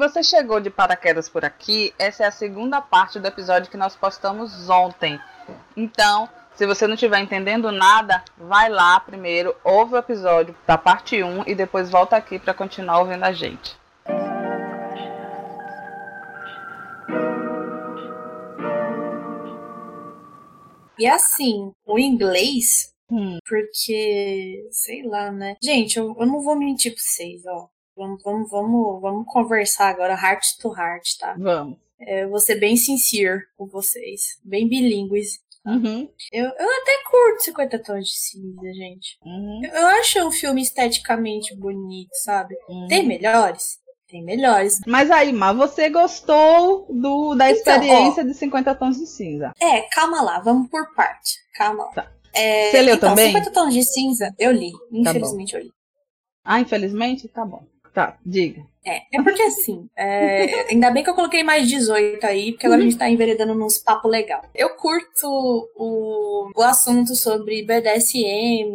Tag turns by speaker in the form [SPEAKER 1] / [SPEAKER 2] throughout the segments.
[SPEAKER 1] Se você chegou de paraquedas por aqui, essa é a segunda parte do episódio que nós postamos ontem. Então, se você não estiver entendendo nada, vai lá primeiro, ouve o episódio da parte 1 e depois volta aqui para continuar ouvindo a gente.
[SPEAKER 2] E assim, o inglês,
[SPEAKER 1] Hum.
[SPEAKER 2] porque, sei lá, né? Gente, eu, eu não vou mentir pra vocês, ó. Vamos, vamos, vamos, vamos conversar agora, heart to heart, tá?
[SPEAKER 1] Vamos.
[SPEAKER 2] É, eu vou ser bem sincero com vocês, bem bilíngues.
[SPEAKER 1] Uhum.
[SPEAKER 2] Eu, eu até curto 50 tons de cinza, gente.
[SPEAKER 1] Uhum.
[SPEAKER 2] Eu, eu acho um filme esteticamente bonito, sabe?
[SPEAKER 1] Uhum.
[SPEAKER 2] Tem melhores? Tem melhores.
[SPEAKER 1] Mas aí, mas você gostou do, da
[SPEAKER 2] Então,
[SPEAKER 1] experiência de 50 tons de cinza?
[SPEAKER 2] É, calma lá, vamos por parte. Calma lá.
[SPEAKER 1] Tá.
[SPEAKER 2] É,
[SPEAKER 1] Você leu
[SPEAKER 2] então,
[SPEAKER 1] também?
[SPEAKER 2] 50 tons de cinza, eu li.
[SPEAKER 1] Tá
[SPEAKER 2] Infelizmente eu li.
[SPEAKER 1] Ah, infelizmente? Tá bom. Tá, diga.
[SPEAKER 2] É, é porque assim, é, ainda bem que eu coloquei mais 18 aí, porque agora a gente tá enveredando nos papo legal. Eu curto o, o assunto sobre BDSM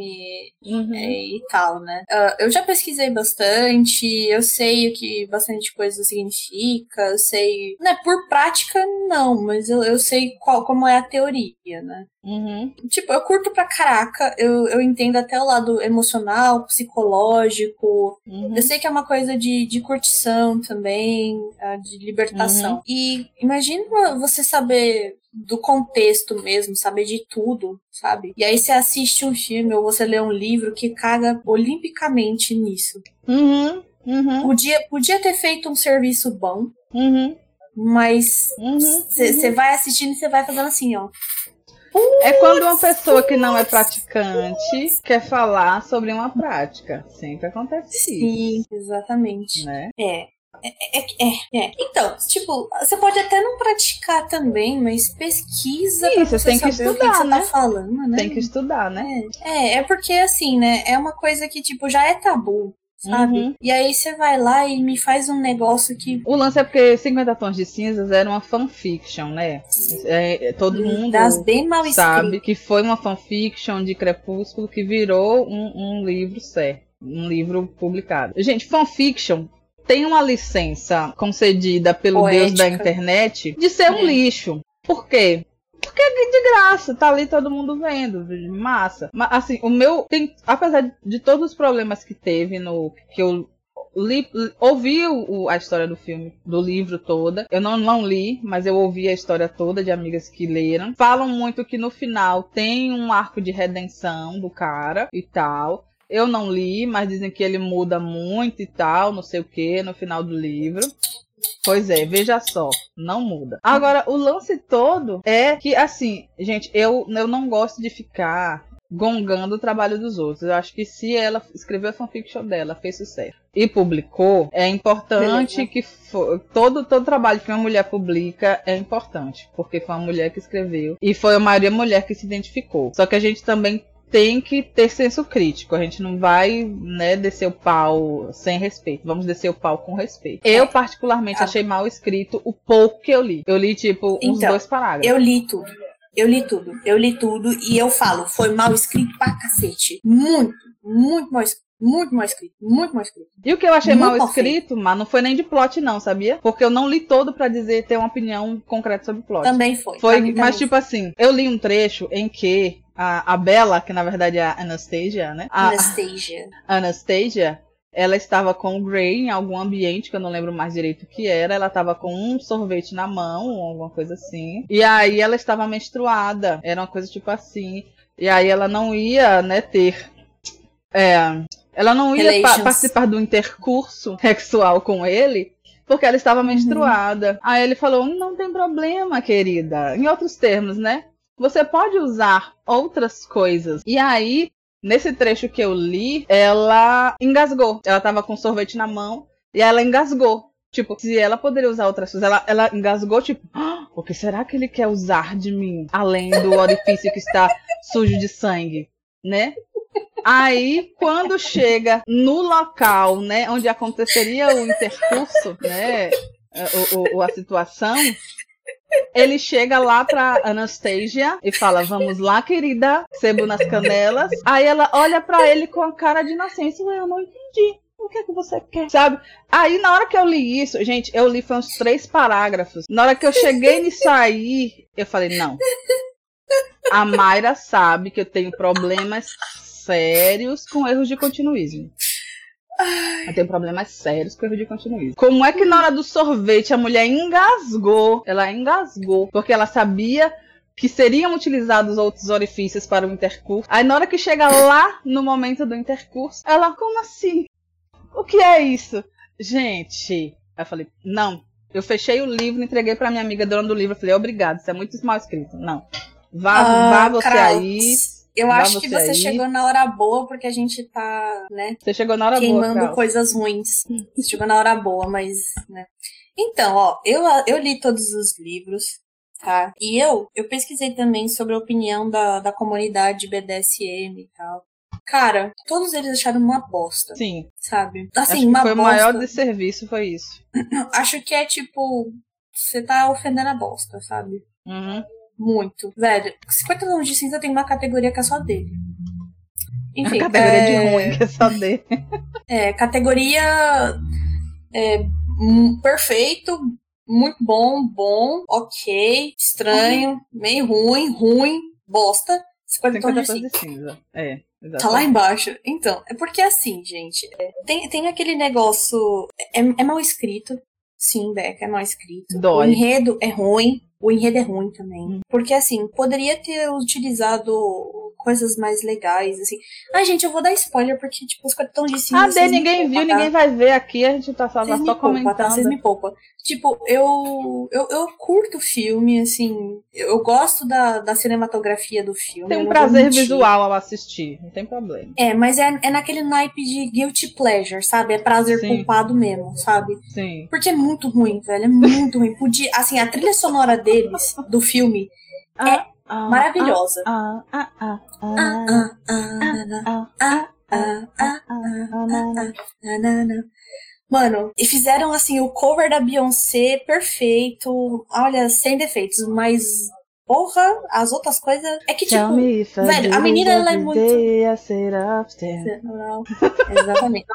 [SPEAKER 1] Uhum.
[SPEAKER 2] é, e tal, né? Ah, eu já pesquisei bastante, eu sei o que bastante coisa significa, eu sei. Né, por prática, não, mas eu, eu sei qual, como é a teoria, né?
[SPEAKER 1] Uhum.
[SPEAKER 2] Tipo, eu curto pra caraca, eu, eu entendo até o lado emocional, psicológico,
[SPEAKER 1] Uhum.
[SPEAKER 2] eu sei que é uma coisa de, de curtição também, de libertação. E imagina você saber do contexto mesmo, saber de tudo, sabe? E aí você assiste um filme ou você lê um livro que caga olimpicamente nisso.
[SPEAKER 1] Uhum. Uhum.
[SPEAKER 2] Podia, podia ter feito um serviço bom,
[SPEAKER 1] Uhum.
[SPEAKER 2] mas
[SPEAKER 1] Uhum.
[SPEAKER 2] você vai assistindo e você vai fazendo assim, ó.
[SPEAKER 1] É quando uma pessoa que não é praticante quer falar sobre uma prática. Sempre acontece isso,
[SPEAKER 2] Sim, exatamente.
[SPEAKER 1] né?
[SPEAKER 2] É. É, é, é, é. Então, tipo, você pode até não praticar também, mas pesquisa
[SPEAKER 1] Sim,
[SPEAKER 2] pra
[SPEAKER 1] você tem que estudar,
[SPEAKER 2] que, você
[SPEAKER 1] né?
[SPEAKER 2] tá falando, né?
[SPEAKER 1] Tem que estudar, né?
[SPEAKER 2] É, é porque assim, né? É uma coisa que, tipo, já é tabu, sabe?
[SPEAKER 1] Uhum.
[SPEAKER 2] E aí você vai lá e me faz um negócio que.
[SPEAKER 1] O lance é porque 50 Tons de Cinzas era uma fanfiction, né? É, é, todo mundo
[SPEAKER 2] das bem mal
[SPEAKER 1] sabe
[SPEAKER 2] escritas.
[SPEAKER 1] que foi uma fanfiction de Crepúsculo que virou um, um livro certo, um livro publicado. Gente, fanfiction tem uma licença concedida pelo
[SPEAKER 2] Poética.
[SPEAKER 1] Deus da internet de ser um
[SPEAKER 2] É.
[SPEAKER 1] lixo. Por quê? Porque é de graça, tá ali todo mundo vendo, massa. Mas assim, o meu tem, apesar de, de todos os problemas que teve no que eu li, ouvi o- a história do filme, do livro toda. Eu não, não li, mas eu ouvi a história toda de amigas que leram. Falam muito que no final tem um arco de redenção do cara e tal. Eu não li, mas dizem que ele muda muito e tal, não sei o que, no final do livro. Pois é, veja só, não muda. Agora, o lance todo é que, assim, gente, eu, eu não gosto de ficar gongando o trabalho dos outros. Eu acho que se ela escreveu a fanfiction dela, fez sucesso e publicou, é importante
[SPEAKER 2] Beleza.
[SPEAKER 1] que fo- todo todo trabalho que uma mulher publica é importante, porque foi uma mulher que escreveu e foi a maioria mulher que se identificou. Só que a gente também tem que ter senso crítico. A gente não vai, né, descer o pau sem respeito. Vamos descer o pau com respeito. Eu, particularmente,
[SPEAKER 2] Ah.
[SPEAKER 1] achei mal escrito o pouco que eu li. Eu li, tipo, uns
[SPEAKER 2] Então,
[SPEAKER 1] dois parágrafos.
[SPEAKER 2] Eu li tudo. Eu li tudo. Eu li tudo e eu falo, foi mal escrito pra cacete. Muito, muito mal escrito. Muito mal escrito. Muito mal escrito.
[SPEAKER 1] E o que eu achei
[SPEAKER 2] Muito
[SPEAKER 1] mal escrito, mas não foi nem de plot, não, sabia? Porque eu não li todo pra dizer ter uma opinião concreta sobre plot.
[SPEAKER 2] Também foi.
[SPEAKER 1] Foi, mas
[SPEAKER 2] também
[SPEAKER 1] tipo assim, eu li um trecho em que a, a Bella, que na verdade é a Anastasia, né? A,
[SPEAKER 2] Anastasia.
[SPEAKER 1] Anastasia, ela estava com o Gray em algum ambiente que eu não lembro mais direito o que era. Ela estava com um sorvete na mão, ou alguma coisa assim. E aí ela estava menstruada. Era uma coisa tipo assim. E aí ela não ia, né, ter. É, ela não ia pa- participar do intercurso sexual com ele. Porque ela estava menstruada. Aí ele falou: não tem problema, querida. Em outros termos, né? Você pode usar outras coisas. E aí, nesse trecho que eu li, ela engasgou. Ela tava com sorvete na mão e ela engasgou. Tipo, se ela poderia usar outras coisas, ela, ela engasgou, tipo, "Ah, o que será que ele quer usar de mim? Além do orifício que está sujo de sangue, né? Aí, quando chega no local, né, onde aconteceria o intercurso, né, o, a situação, ele chega lá pra Anastasia e fala: Vamos lá, querida, sebo nas canelas. Aí ela olha pra ele com a cara de. Ué, eu não entendi. O que é que você quer? Sabe? Aí, na hora que eu li isso, gente, eu li foi uns três parágrafos. Na hora que eu cheguei nisso aí, eu falei, não. A Mayra sabe que eu tenho problemas sérios com erros de continuismo. Eu tenho problemas sérios com erro de continuismo. Como é que na hora do sorvete a mulher engasgou? Ela engasgou porque ela sabia que seriam utilizados outros orifícios para o intercurso. Aí na hora que chega lá no momento do intercurso, ela, como assim? O que é isso? Gente, aí eu falei, não. Eu fechei o livro, entreguei para minha amiga dona do livro, eu falei, obrigado, isso é muito mal escrito. Não. Vá, ah, vá você aí.
[SPEAKER 2] Eu acho que você aí. chegou na hora boa, porque a gente tá, né?
[SPEAKER 1] Você chegou na hora
[SPEAKER 2] queimando
[SPEAKER 1] boa. Queimando
[SPEAKER 2] coisas ruins. Você chegou na hora boa, mas, né? Então, ó, eu, eu li todos os livros, tá? E eu, eu pesquisei também sobre a opinião da, da comunidade BDSM e tal. Cara, todos eles acharam uma bosta.
[SPEAKER 1] Sim.
[SPEAKER 2] Sabe?
[SPEAKER 1] Assim, Acho uma foi bosta. o maior desserviço, foi isso.
[SPEAKER 2] Acho que é tipo. Você tá ofendendo a bosta, sabe?
[SPEAKER 1] Uhum.
[SPEAKER 2] Muito. Velho, 50 tons de cinza tem uma categoria que é só dele.
[SPEAKER 1] Enfim. Uma categoria é... de ruim que é só dele.
[SPEAKER 2] É, categoria. É, perfeito, muito bom, bom, ok, estranho, uhum. meio ruim, ruim, bosta. 50, 50 tons de cinza.
[SPEAKER 1] É. Exatamente.
[SPEAKER 2] Tá lá embaixo. Então, é porque assim, gente, é, tem, tem aquele negócio. É, é mal escrito. Sim, Beca, é mal escrito.
[SPEAKER 1] Dói.
[SPEAKER 2] O enredo é ruim. O enredo é ruim também. Hum. Porque, assim, poderia ter utilizado coisas mais legais, assim. Ai, gente, eu vou dar spoiler, porque, tipo, os cartões de cinza.
[SPEAKER 1] Ah, de ninguém viu, tá? ninguém vai ver aqui, a gente tá só, só comentando.
[SPEAKER 2] Tá? Vocês me poupam. Tipo, eu, eu, eu curto o filme, assim, eu gosto da, da cinematografia do filme.
[SPEAKER 1] Tem um prazer visual ao assistir, não tem problema.
[SPEAKER 2] É, mas é, é naquele naipe de guilty pleasure, sabe? É prazer Sim. culpado mesmo, sabe?
[SPEAKER 1] Sim.
[SPEAKER 2] Porque é muito ruim, velho, é muito ruim. Podia, assim, a trilha sonora deles, do filme, ah. é maravilhosa. Mano, e fizeram assim o cover da Beyoncé perfeito. Olha, sem defeitos, mas Porra, as outras coisas. É que, tipo. Velho, a menina ela é muito. Exatamente.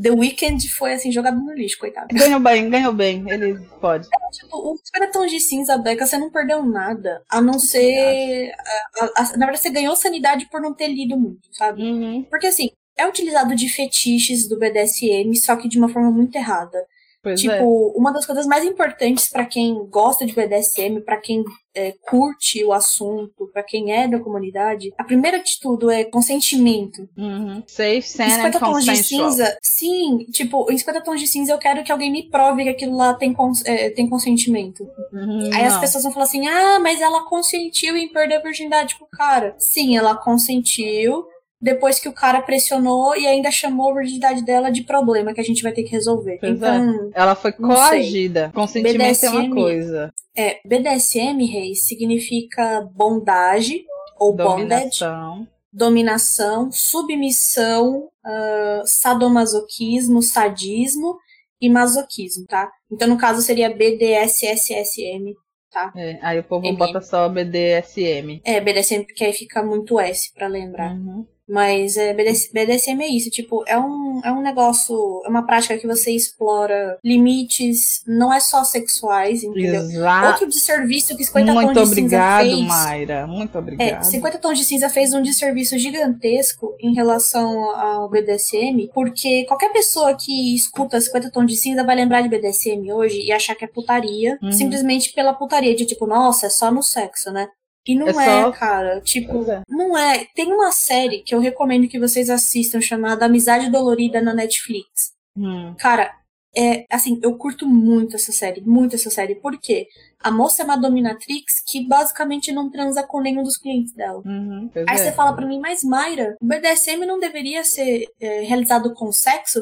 [SPEAKER 2] The Weeknd foi assim, jogado no lixo, coitado.
[SPEAKER 1] Ganhou bem, ganhou bem. Ele pode.
[SPEAKER 2] É, tipo, o Tons de Cinza, Beca, você não perdeu nada. A não ser. A, a, a, na verdade, você ganhou sanidade por não ter lido muito, sabe?
[SPEAKER 1] Uhum.
[SPEAKER 2] Porque assim, é utilizado de fetiches do BDSM, só que de uma forma muito errada.
[SPEAKER 1] Pois
[SPEAKER 2] tipo,
[SPEAKER 1] é.
[SPEAKER 2] uma das coisas mais importantes para quem gosta de BDSM, para quem é, curte o assunto, para quem é da comunidade, a primeira de tudo é consentimento.
[SPEAKER 1] Uhum. Safe, sane 50 tons de
[SPEAKER 2] cinza, sim, tipo, em 50 tons de cinza eu quero que alguém me prove que aquilo lá tem, cons é, tem consentimento.
[SPEAKER 1] Uhum,
[SPEAKER 2] Aí não. as pessoas vão falar assim: ah, mas ela consentiu em perder a virgindade pro cara. Sim, ela consentiu, depois que o cara pressionou e ainda chamou a virgindade dela de problema que a gente vai ter que resolver. Pois então,
[SPEAKER 1] é. ela foi coagida. Consentimento BDSM, é uma coisa.
[SPEAKER 2] É, BDSM, Reis, significa bondade ou dominação. bondage, dominação, submissão, uh, sadomasoquismo, sadismo e masoquismo, tá? Então, no caso, seria BDSSSM, tá?
[SPEAKER 1] É, aí o povo M. bota só BDSM.
[SPEAKER 2] É, BDSM, porque aí fica muito S para lembrar.
[SPEAKER 1] Uhum.
[SPEAKER 2] Mas é, BDSM é isso, tipo, é um, é um negócio, é uma prática que você explora limites, não é só sexuais, entendeu?
[SPEAKER 1] Exato.
[SPEAKER 2] Outro desserviço que 50
[SPEAKER 1] Muito
[SPEAKER 2] Tons de
[SPEAKER 1] obrigado,
[SPEAKER 2] Cinza fez...
[SPEAKER 1] Mayra, muito obrigado.
[SPEAKER 2] É, 50 Tons de Cinza fez um desserviço gigantesco em relação ao BDSM, porque qualquer pessoa que escuta 50 Tons de Cinza vai lembrar de BDSM hoje e achar que é putaria, uhum. simplesmente pela putaria de tipo, nossa, é só no sexo, né? E não é, é só... cara. Tipo, é. não é. Tem uma série que eu recomendo que vocês assistam chamada Amizade Dolorida na Netflix.
[SPEAKER 1] Hum.
[SPEAKER 2] Cara, é assim, eu curto muito essa série, muito essa série. Por quê? A moça é uma dominatrix que basicamente não transa com nenhum dos clientes dela.
[SPEAKER 1] Uhum,
[SPEAKER 2] Aí é. você fala pra mim, mas Mayra, o BDSM não deveria ser é, realizado com sexo?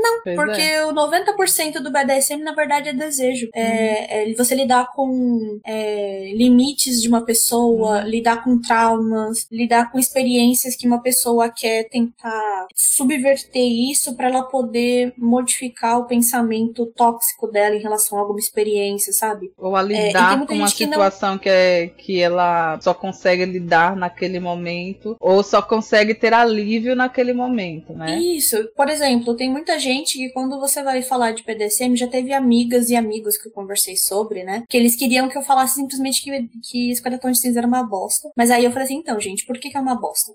[SPEAKER 2] Não, pois porque é. o 90% do BDSM, na verdade, é desejo. É, uhum. É, você lidar com é, limites de uma pessoa, uhum. lidar com traumas, lidar com experiências que uma pessoa quer tentar subverter isso para ela poder modificar o pensamento tóxico dela em relação a alguma experiência, sabe?
[SPEAKER 1] Ou a é, lidar com uma situação que, não... que, é, que ela só consegue lidar naquele momento, ou só consegue ter alívio naquele momento, né?
[SPEAKER 2] Isso. Por exemplo, tem muita gente gente que quando você vai falar de PDSM, já teve amigas e amigos que eu conversei sobre, né? Que eles queriam que eu falasse simplesmente que, que Esquadrão de Cinza era uma bosta. Mas aí eu falei assim, então, gente, por que, que é uma bosta?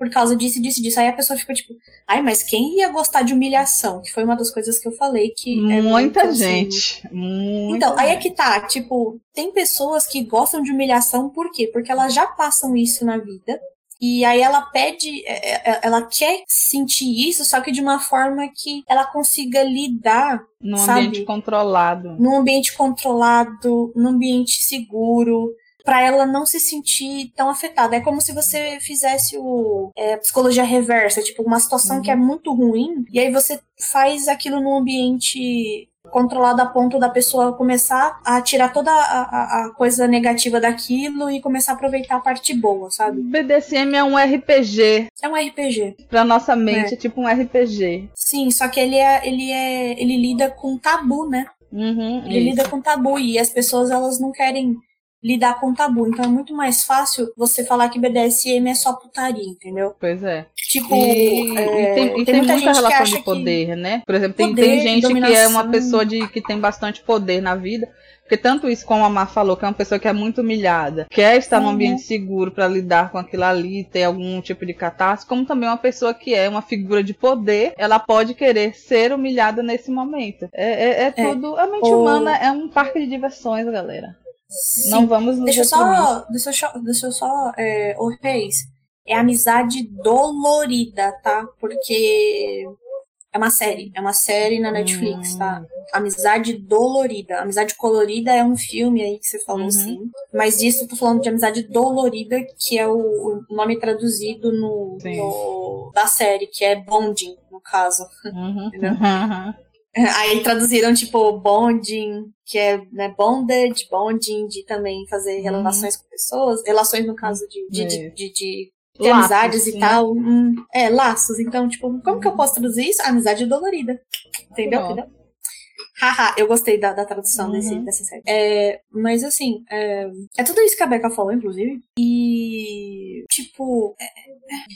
[SPEAKER 2] por causa disso, disso, disso. Aí a pessoa ficou tipo, ai, mas quem ia gostar de humilhação? Que foi uma das coisas que eu falei que.
[SPEAKER 1] É muita é gente. Muita
[SPEAKER 2] então, gente. aí é que tá, tipo, tem pessoas que gostam de humilhação, por quê? Porque elas já passam isso na vida. E aí ela pede, é, é, ela quer sentir isso, só que de uma forma que ela consiga lidar.
[SPEAKER 1] Num
[SPEAKER 2] sabe?
[SPEAKER 1] ambiente controlado.
[SPEAKER 2] Num ambiente controlado, num ambiente seguro para ela não se sentir tão afetada. É como se você fizesse o é, psicologia reversa, tipo uma situação uhum. que é muito ruim e aí você faz aquilo num ambiente controlado a ponto da pessoa começar a tirar toda a, a, a, coisa negativa daquilo e começar a aproveitar a parte boa, sabe?
[SPEAKER 1] BDSM é um RPG.
[SPEAKER 2] É um RPG.
[SPEAKER 1] Pra nossa mente, é, é tipo um RPG.
[SPEAKER 2] Sim, só que ele é, ele é, ele lida com tabu, né?
[SPEAKER 1] Uhum,
[SPEAKER 2] ele isso. lida com tabu e as pessoas elas não querem lidar com tabu. Então é muito mais fácil você falar que BDSM é só putaria, entendeu?
[SPEAKER 1] Pois é.
[SPEAKER 2] Tipo,
[SPEAKER 1] e,
[SPEAKER 2] é,
[SPEAKER 1] e tem, tem, tem muita, muita relação de poder, que... né? Por exemplo, tem, poder, tem gente dominação. que é uma pessoa de, que tem bastante poder na vida. Porque tanto isso como a Mar falou, que é uma pessoa que é muito humilhada, quer estar uhum. num ambiente seguro para lidar com aquilo ali, ter algum tipo de catástrofe, como também uma pessoa que é uma figura de poder, ela pode querer ser humilhada nesse momento. É, é, é, é. tudo. A mente humana é um parque de diversões, galera. Sim. Não vamos nos
[SPEAKER 2] deixa eu só, deixa eu só, deixa eu só, é, o Reis, é amizade dolorida, tá? Porque é uma série, é uma série na Netflix, tá? hum. tá? Amizade dolorida. Amizade colorida é um filme aí que você falou, uhum. sim. Mas isso eu tô falando de amizade dolorida, que é o, o nome traduzido no, no, da série, que é bonding, no caso.
[SPEAKER 1] Uhum. Entendeu? Uhum.
[SPEAKER 2] Aí traduziram, tipo, bonding, que é né, bonded, bonding, de também fazer uhum. relações com pessoas, relações no caso de, de, de, de, de laços, amizades e tal. Hum, é, laços. Então, tipo, como que eu posso traduzir isso? Amizade dolorida. Entendeu? Entendeu? Haha, eu gostei da, da tradução uhum. desse, dessa série. É, mas assim, é, é, tudo isso que a Becca falou, inclusive. E, tipo, é,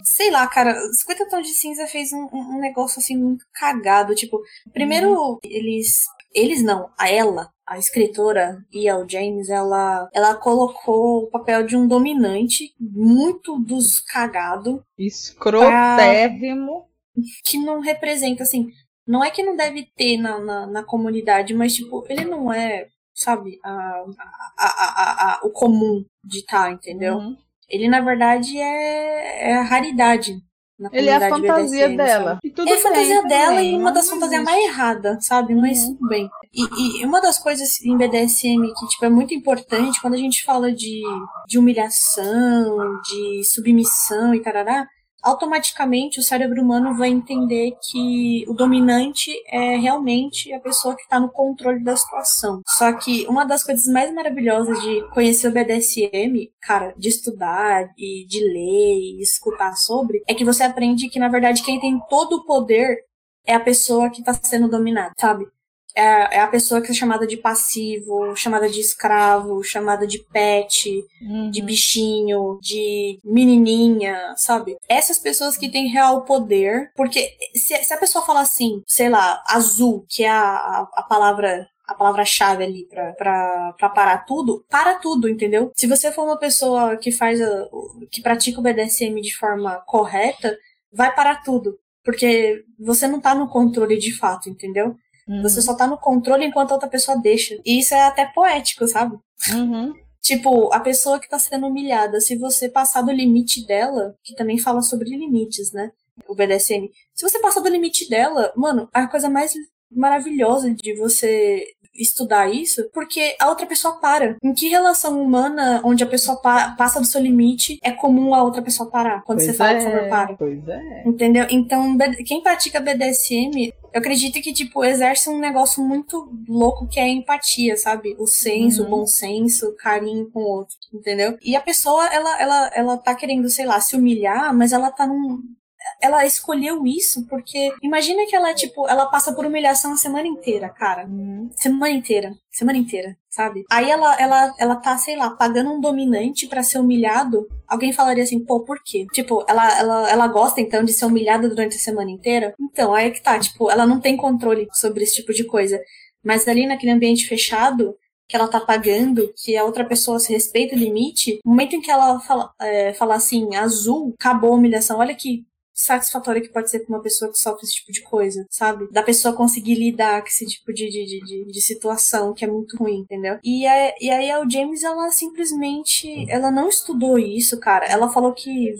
[SPEAKER 2] sei lá, cara, 50 Tons de Cinza fez um, um, negócio assim muito cagado. Tipo, primeiro uhum. eles. Eles não, a ela, a escritora E.L. James, ela, ela colocou o papel de um dominante muito dos cagado.
[SPEAKER 1] Escrotérrimo.
[SPEAKER 2] Que não representa, assim, não é que não deve ter na, na, na comunidade, mas, tipo, ele não é, sabe, a, a, a, a o comum de estar, tá, entendeu? Uhum. Ele, na verdade, é, é a raridade. Na
[SPEAKER 1] ele é a fantasia dela.
[SPEAKER 2] E tudo é a fantasia dela e uma das fantasias mais erradas, sabe? Mas uhum. tudo bem. E, e, uma das coisas em BDSM que tipo, é muito importante quando a gente fala de, de humilhação, de submissão e tarará, automaticamente o cérebro humano vai entender que o dominante é realmente a pessoa que está no controle da situação. Só que uma das coisas mais maravilhosas de conhecer o BDSM, cara, de estudar e de ler e escutar sobre, é que você aprende que na verdade quem tem todo o poder é a pessoa que está sendo dominada, sabe? É, é, a pessoa que é chamada de passivo, chamada de escravo, chamada de pet, uhum. de bichinho, de menininha, sabe? Essas pessoas que têm real poder, porque se, se a pessoa fala assim, sei lá, azul, que é a, a, a palavra a palavra-chave ali pra, pra, pra parar tudo, para tudo, entendeu? Se você for uma pessoa que faz, a, que pratica o BDSM de forma correta, vai parar tudo. Porque você não tá no controle de fato, entendeu? Uhum. Você só tá no controle enquanto a outra pessoa deixa. E isso é até poético, sabe?
[SPEAKER 1] Uhum.
[SPEAKER 2] Tipo, a pessoa que tá sendo humilhada, se você passar do limite dela, que também fala sobre limites, né? O BDSM. Se você passar do limite dela, mano, a coisa mais maravilhosa de você estudar isso, porque a outra pessoa para. Em que relação humana onde a pessoa pa passa do seu limite é comum a outra pessoa parar quando
[SPEAKER 1] pois
[SPEAKER 2] você fala,
[SPEAKER 1] é,
[SPEAKER 2] por favor, para?
[SPEAKER 1] Pois é.
[SPEAKER 2] Entendeu? Então, quem pratica BDSM, eu acredito que, tipo, exerce um negócio muito louco que é a empatia, sabe? O senso, uhum. o bom senso, o carinho com o outro, entendeu? E a pessoa, ela, ela, ela tá querendo, sei lá, se humilhar, mas ela tá num, ela escolheu isso porque imagina que ela, tipo, ela passa por humilhação a semana inteira, cara.
[SPEAKER 1] Uhum.
[SPEAKER 2] Semana inteira. Semana inteira, sabe? Aí ela, ela, ela tá, sei lá, pagando um dominante para ser humilhado. Alguém falaria assim, pô, por quê? Tipo, ela, ela, ela gosta então de ser humilhada durante a semana inteira? Então, aí é que tá, tipo, ela não tem controle sobre esse tipo de coisa. Mas ali naquele ambiente fechado, que ela tá pagando, que a outra pessoa se respeita o limite, no momento em que ela fala, é, fala assim, azul, acabou a humilhação, olha que satisfatória que pode ser pra uma pessoa que sofre esse tipo de coisa, sabe? Da pessoa conseguir lidar com esse tipo de, de, de, de situação que é muito ruim, entendeu? E, a, e aí a James, ela simplesmente, ela não estudou isso, cara. Ela falou que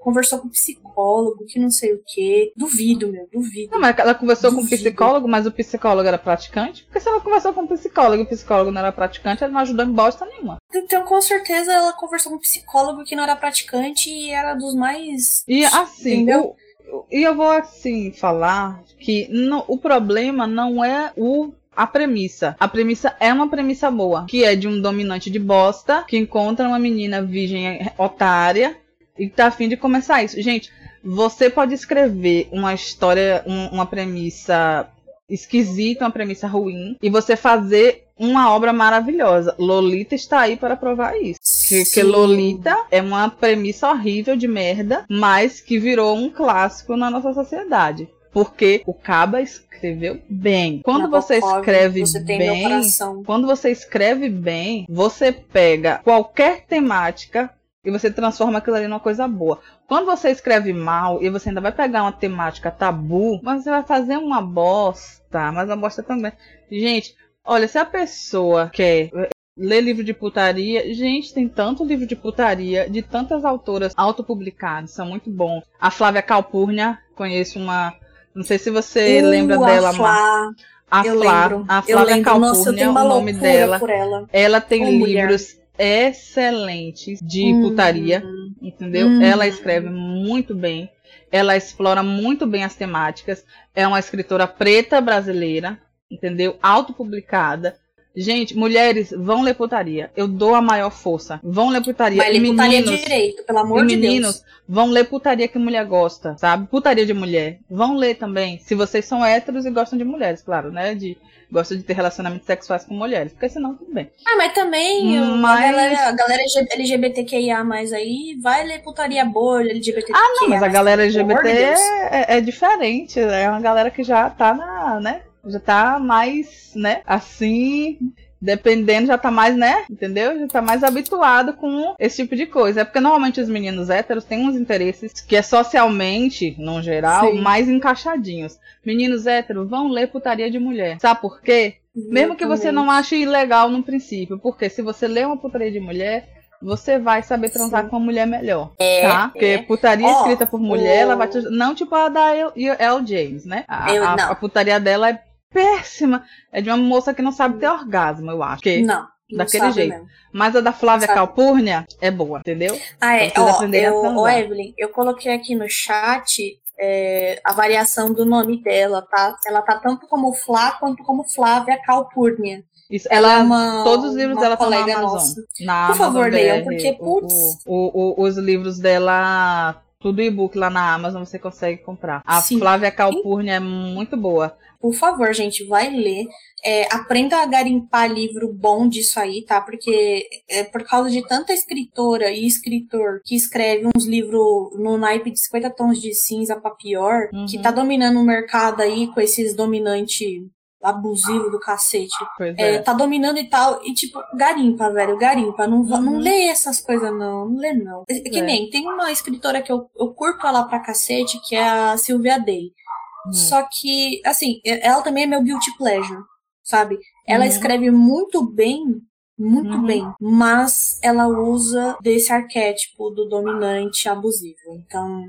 [SPEAKER 2] conversou com psicólogo, que não sei o quê. Duvido, meu, duvido.
[SPEAKER 1] Não, mas ela conversou
[SPEAKER 2] Duvido.
[SPEAKER 1] com psicólogo, mas o psicólogo era praticante? Porque se ela conversou com psicólogo e o psicólogo não era praticante, ela não ajudou em bosta nenhuma.
[SPEAKER 2] Então, com certeza, ela conversou com psicólogo que não era praticante e era dos mais.
[SPEAKER 1] E assim,
[SPEAKER 2] Entendeu?
[SPEAKER 1] o- e eu vou assim falar que não- o problema não é o a premissa. A premissa é uma premissa boa, que é de um dominante de bosta que encontra uma menina virgem otária e tá afim de começar isso. Gente, você pode escrever uma história, um- uma premissa esquisita, uma premissa ruim, e você fazer uma obra maravilhosa. Lolita está aí para provar isso. Que, que. Lolita é uma premissa horrível de merda, mas que virou um clássico na nossa sociedade. Porque o Caba escreveu bem. Quando você
[SPEAKER 2] Nabokov,
[SPEAKER 1] escreve
[SPEAKER 2] você
[SPEAKER 1] bem, quando você escreve bem, você pega qualquer temática e você transforma aquilo ali numa coisa boa. Quando você escreve mal e você ainda vai pegar uma temática tabu, mas você vai fazer uma bosta, mas uma bosta também. Gente, olha, se a pessoa quer ler livro de putaria, gente, tem tanto livro de putaria de tantas autoras autopublicadas, são muito bons. A Flávia Calpurnia, conheço uma, não sei se você
[SPEAKER 2] Uh,
[SPEAKER 1] lembra
[SPEAKER 2] a
[SPEAKER 1] dela,
[SPEAKER 2] Flá,
[SPEAKER 1] a Flá, a Flávia. Calpurnia,
[SPEAKER 2] Nossa, tenho
[SPEAKER 1] o nome dela.
[SPEAKER 2] ela.
[SPEAKER 1] Ela tem
[SPEAKER 2] Ô, mulher.
[SPEAKER 1] Excelentes de
[SPEAKER 2] Hum.
[SPEAKER 1] putaria, entendeu?
[SPEAKER 2] Hum.
[SPEAKER 1] Ela escreve muito bem, ela explora muito bem as temáticas. É uma escritora preta brasileira, entendeu? Autopublicada. Gente, mulheres, vão ler putaria. Eu dou a maior força. Vão ler putaria.
[SPEAKER 2] Mas ele putaria
[SPEAKER 1] meninos,
[SPEAKER 2] direito, pelo amor de
[SPEAKER 1] meninos
[SPEAKER 2] Deus.
[SPEAKER 1] vão ler putaria que mulher gosta, sabe? Putaria de mulher. Vão ler também. Se vocês são héteros e gostam de mulheres, claro, né? De, gostam de ter relacionamentos sexuais com mulheres. Porque senão, tudo bem.
[SPEAKER 2] Ah, mas também
[SPEAKER 1] Mas-
[SPEAKER 2] a galera, a galera LGBTQIA mais aí vai ler putaria boa, LGBTQIA.
[SPEAKER 1] Ah, não, mas a galera LGBT
[SPEAKER 2] Deus.
[SPEAKER 1] é, é diferente. É uma galera que já tá na, né? Já tá mais, né? Assim. Dependendo, já tá mais, né? Entendeu? Já tá mais habituado com esse tipo de coisa. É porque normalmente os meninos héteros têm uns interesses que é socialmente, no geral,
[SPEAKER 2] Sim.
[SPEAKER 1] mais encaixadinhos. Meninos héteros vão ler putaria de mulher. Sabe por quê? Mesmo que você não ache ilegal no princípio. Porque se você lê uma putaria de mulher, você vai saber transar
[SPEAKER 2] Sim.
[SPEAKER 1] com a mulher melhor.
[SPEAKER 2] É,
[SPEAKER 1] tá? Porque
[SPEAKER 2] é.
[SPEAKER 1] putaria
[SPEAKER 2] Ó,
[SPEAKER 1] escrita por mulher,
[SPEAKER 2] o-
[SPEAKER 1] ela vai te... Não tipo a da El, El James, né? A,
[SPEAKER 2] Eu
[SPEAKER 1] a-
[SPEAKER 2] não.
[SPEAKER 1] a putaria dela é péssima. É de uma moça que não sabe ter orgasmo, eu acho. Que-
[SPEAKER 2] Não.
[SPEAKER 1] Daquele jeito.
[SPEAKER 2] mesmo.
[SPEAKER 1] Mas a da Flávia
[SPEAKER 2] Sabe.
[SPEAKER 1] Calpurnia é boa, entendeu?
[SPEAKER 2] Ah, é. Ó, eu, ô, Evelyn, eu coloquei aqui no chat é, a variação do nome dela, tá? Ela tá tanto como Flá quanto como Flávia Calpurnia.
[SPEAKER 1] Isso,
[SPEAKER 2] Ela
[SPEAKER 1] ela,
[SPEAKER 2] é uma.
[SPEAKER 1] todos os livros dela estão na Amazon.
[SPEAKER 2] nossa.
[SPEAKER 1] Na
[SPEAKER 2] Por
[SPEAKER 1] Amazon
[SPEAKER 2] favor, leiam, porque,
[SPEAKER 1] o-
[SPEAKER 2] putz.
[SPEAKER 1] o- o- os livros dela, tudo e-book lá na Amazon você consegue comprar. A
[SPEAKER 2] Sim.
[SPEAKER 1] Flávia Calpurnia é muito boa.
[SPEAKER 2] Por favor, gente, vai ler. É, aprenda a garimpar livro bom disso aí, tá? Porque é por causa de tanta escritora e escritor que escreve uns livros no naipe de 50 tons de cinza pra pior,
[SPEAKER 1] Uhum.
[SPEAKER 2] que tá dominando o mercado aí com esses dominantes abusivos do cacete. É,
[SPEAKER 1] é.
[SPEAKER 2] tá dominando e tal. E tipo, garimpa, velho, garimpa. Não, va- não
[SPEAKER 1] Uhum.
[SPEAKER 2] lê essas coisas, não. Não lê, não. É Que
[SPEAKER 1] É.
[SPEAKER 2] nem, tem uma escritora que eu, eu curto ela pra cacete, que é a Sylvia Day.
[SPEAKER 1] Hum.
[SPEAKER 2] Só que, assim, ela também é meu guilty pleasure, sabe? Ela
[SPEAKER 1] Uhum.
[SPEAKER 2] escreve muito bem, muito
[SPEAKER 1] Uhum.
[SPEAKER 2] bem, mas ela usa desse arquétipo do dominante abusivo. Então,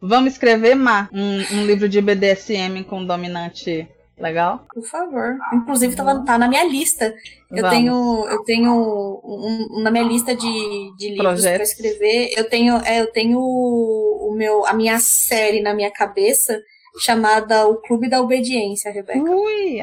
[SPEAKER 1] Vamos escrever, Mar, um, um livro de BDSM com dominante legal?
[SPEAKER 2] por favor. Inclusive, tava, tá na minha lista. Eu
[SPEAKER 1] Vamos.
[SPEAKER 2] tenho, eu tenho um- um- na minha lista de, de livros para escrever. Eu tenho, é, eu tenho o meu, a minha série na minha cabeça chamada O Clube da Obediência, Rebeca.
[SPEAKER 1] Ui,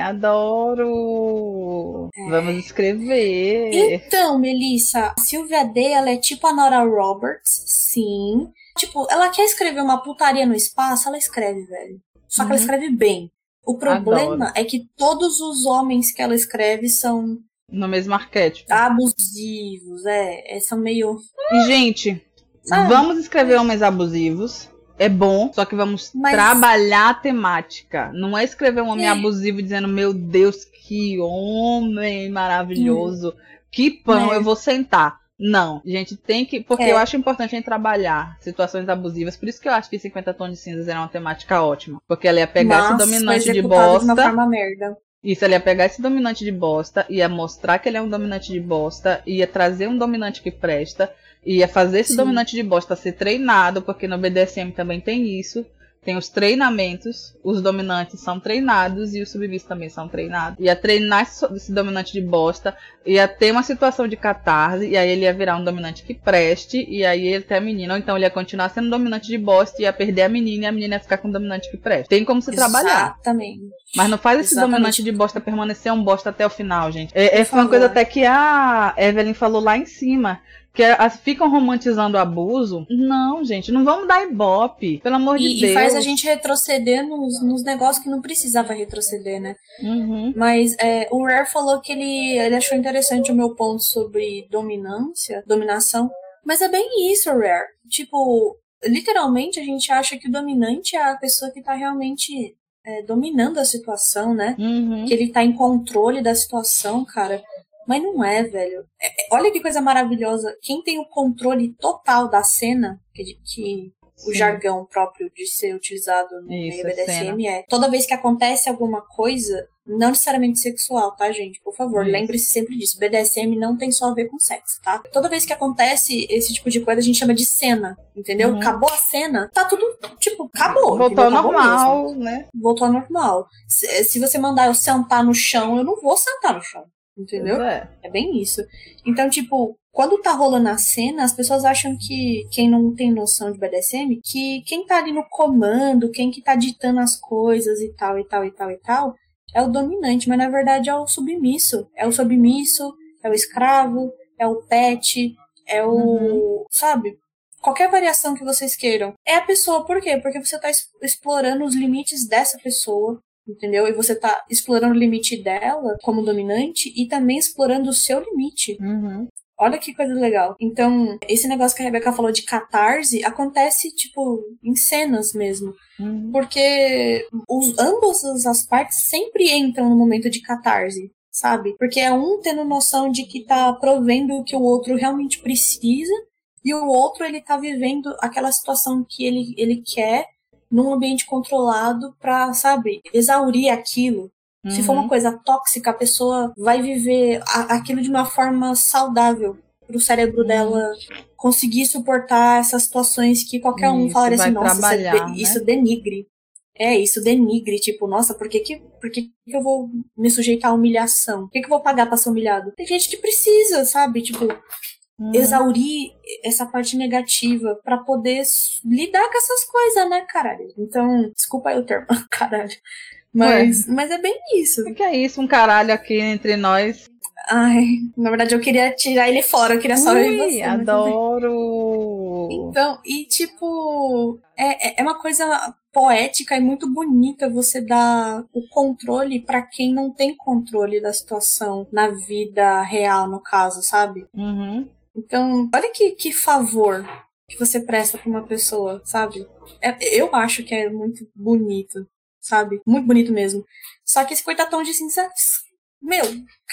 [SPEAKER 1] adoro! Vamos escrever.
[SPEAKER 2] Então, Melissa, a Sylvia Day, ela é tipo a Nora Roberts, sim. Tipo, ela quer escrever uma putaria no espaço, ela escreve, velho. Só que ela
[SPEAKER 1] Uhum.
[SPEAKER 2] escreve bem. O problema é que todos os homens que ela escreve são
[SPEAKER 1] No mesmo arquétipo.
[SPEAKER 2] abusivos, é, é, são meio.
[SPEAKER 1] E, gente,
[SPEAKER 2] Sabe?
[SPEAKER 1] vamos escrever homens abusivos. É bom, só que vamos
[SPEAKER 2] Mas-
[SPEAKER 1] trabalhar a temática. Não é escrever um homem
[SPEAKER 2] É.
[SPEAKER 1] abusivo dizendo, meu Deus, que homem maravilhoso, que pão
[SPEAKER 2] É.
[SPEAKER 1] eu vou sentar. Não, gente tem que. Porque
[SPEAKER 2] É.
[SPEAKER 1] eu acho importante a gente trabalhar situações abusivas. Por isso que eu acho que 50 tons de cinzas era uma temática ótima. Porque ela ia pegar esse
[SPEAKER 2] mas
[SPEAKER 1] dominante de
[SPEAKER 2] executado de uma
[SPEAKER 1] bosta.
[SPEAKER 2] forma merda.
[SPEAKER 1] Isso, ele ia pegar esse dominante de bosta, ia mostrar que ele é um dominante de bosta, ia trazer um dominante que presta, ia fazer esse
[SPEAKER 2] Sim.
[SPEAKER 1] dominante de bosta ser treinado, porque no BDSM também tem isso. Tem os treinamentos, os dominantes são treinados e os submissos também são treinados. Ia treinar esse dominante de bosta, ia ter uma situação de catarse, e aí ele ia virar um dominante que preste, e aí ele tem a menina. Ou então ele ia continuar sendo dominante de bosta, ia perder a menina e a menina ia ficar com um dominante que preste. Tem como se trabalhar.
[SPEAKER 2] Exatamente.
[SPEAKER 1] Mas não faz esse
[SPEAKER 2] Exatamente.
[SPEAKER 1] dominante de bosta permanecer um bosta até o final, gente. É, é uma coisa até que a Evelyn falou lá em cima. Que as, ficam romantizando o abuso. Não, gente, não vamos dar ibope. Pelo amor de
[SPEAKER 2] E,
[SPEAKER 1] Deus.
[SPEAKER 2] e faz a gente retroceder nos, nos negócios que não precisava retroceder, né?
[SPEAKER 1] Uhum.
[SPEAKER 2] Mas é, o Rare falou que ele, ele achou interessante o meu ponto sobre dominância, dominação. Mas é bem isso, Rare. Tipo, literalmente a gente acha que o dominante é a pessoa que tá realmente é, dominando a situação, né?
[SPEAKER 1] Uhum.
[SPEAKER 2] Que ele tá em controle da situação, cara. Mas não é, velho. É- é- olha que coisa maravilhosa. Quem tem o controle total da cena, que, que o
[SPEAKER 1] Sim.
[SPEAKER 2] jargão próprio de ser utilizado no
[SPEAKER 1] Isso,
[SPEAKER 2] BDSM é toda vez que acontece alguma coisa, não necessariamente sexual, tá, gente? Por favor, lembre-se sempre disso. BDSM não tem só a ver com sexo, tá? Toda vez que acontece esse tipo de coisa, a gente chama de cena, entendeu?
[SPEAKER 1] Uhum.
[SPEAKER 2] Acabou a cena, tá tudo, tipo, acabou.
[SPEAKER 1] Voltou ao
[SPEAKER 2] Acabou mesmo
[SPEAKER 1] normal, né?
[SPEAKER 2] voltou ao normal. Se, se você mandar eu sentar no chão, eu não vou sentar no chão. Entendeu?
[SPEAKER 1] É.
[SPEAKER 2] É bem isso. Então, tipo, quando tá rolando a cena, as pessoas acham que quem não tem noção de BDSM, que quem tá ali no comando, quem que tá ditando as coisas e tal, e tal, e tal, e tal, é o dominante, mas na verdade é o submisso. É o submisso, é o escravo, é o pet, é o.
[SPEAKER 1] Uhum.
[SPEAKER 2] Sabe? Qualquer variação que vocês queiram. É a pessoa, por quê? Porque você tá explorando os limites dessa pessoa. Entendeu? E você tá explorando o limite dela como dominante e também explorando o seu limite.
[SPEAKER 1] Uhum.
[SPEAKER 2] Olha que coisa legal. Então, esse negócio que a Rebeca falou de catarse acontece, tipo, em cenas mesmo.
[SPEAKER 1] Uhum.
[SPEAKER 2] Porque os, ambas as partes sempre entram no momento de catarse, sabe? Porque é um tendo noção de que tá provendo o que o outro realmente precisa, e o outro ele tá vivendo aquela situação que ele, ele quer num ambiente controlado pra, sabe, exaurir aquilo. Se for uma
[SPEAKER 1] Uhum.
[SPEAKER 2] coisa tóxica, a pessoa vai viver a- aquilo de uma forma saudável pro cérebro
[SPEAKER 1] Uhum.
[SPEAKER 2] dela conseguir suportar essas situações que qualquer um
[SPEAKER 1] Isso,
[SPEAKER 2] falaria assim, nossa, isso, é de-
[SPEAKER 1] né?
[SPEAKER 2] isso denigre. É, isso denigre, tipo, nossa, por que que, por que que eu vou me sujeitar à humilhação? Por que que eu vou pagar pra ser humilhado? Tem gente que precisa, sabe? Tipo,
[SPEAKER 1] Uhum.
[SPEAKER 2] exaurir essa parte negativa pra poder lidar com essas coisas, né, caralho? Então, desculpa aí o termo, caralho. Mas, mas é bem isso.
[SPEAKER 1] O que é isso? Um caralho aqui entre nós.
[SPEAKER 2] Ai, na verdade eu queria tirar ele fora, eu queria só ver você.
[SPEAKER 1] adoro.
[SPEAKER 2] Então, e tipo, é, é- é uma coisa poética e muito bonita você dar o controle pra quem não tem controle da situação na vida real, no caso, sabe?
[SPEAKER 1] Uhum.
[SPEAKER 2] Então, olha que, que favor que você presta pra uma pessoa, sabe? É- eu acho que é muito bonito, sabe? Muito bonito mesmo. Só que esse coitadão de cinza, meu,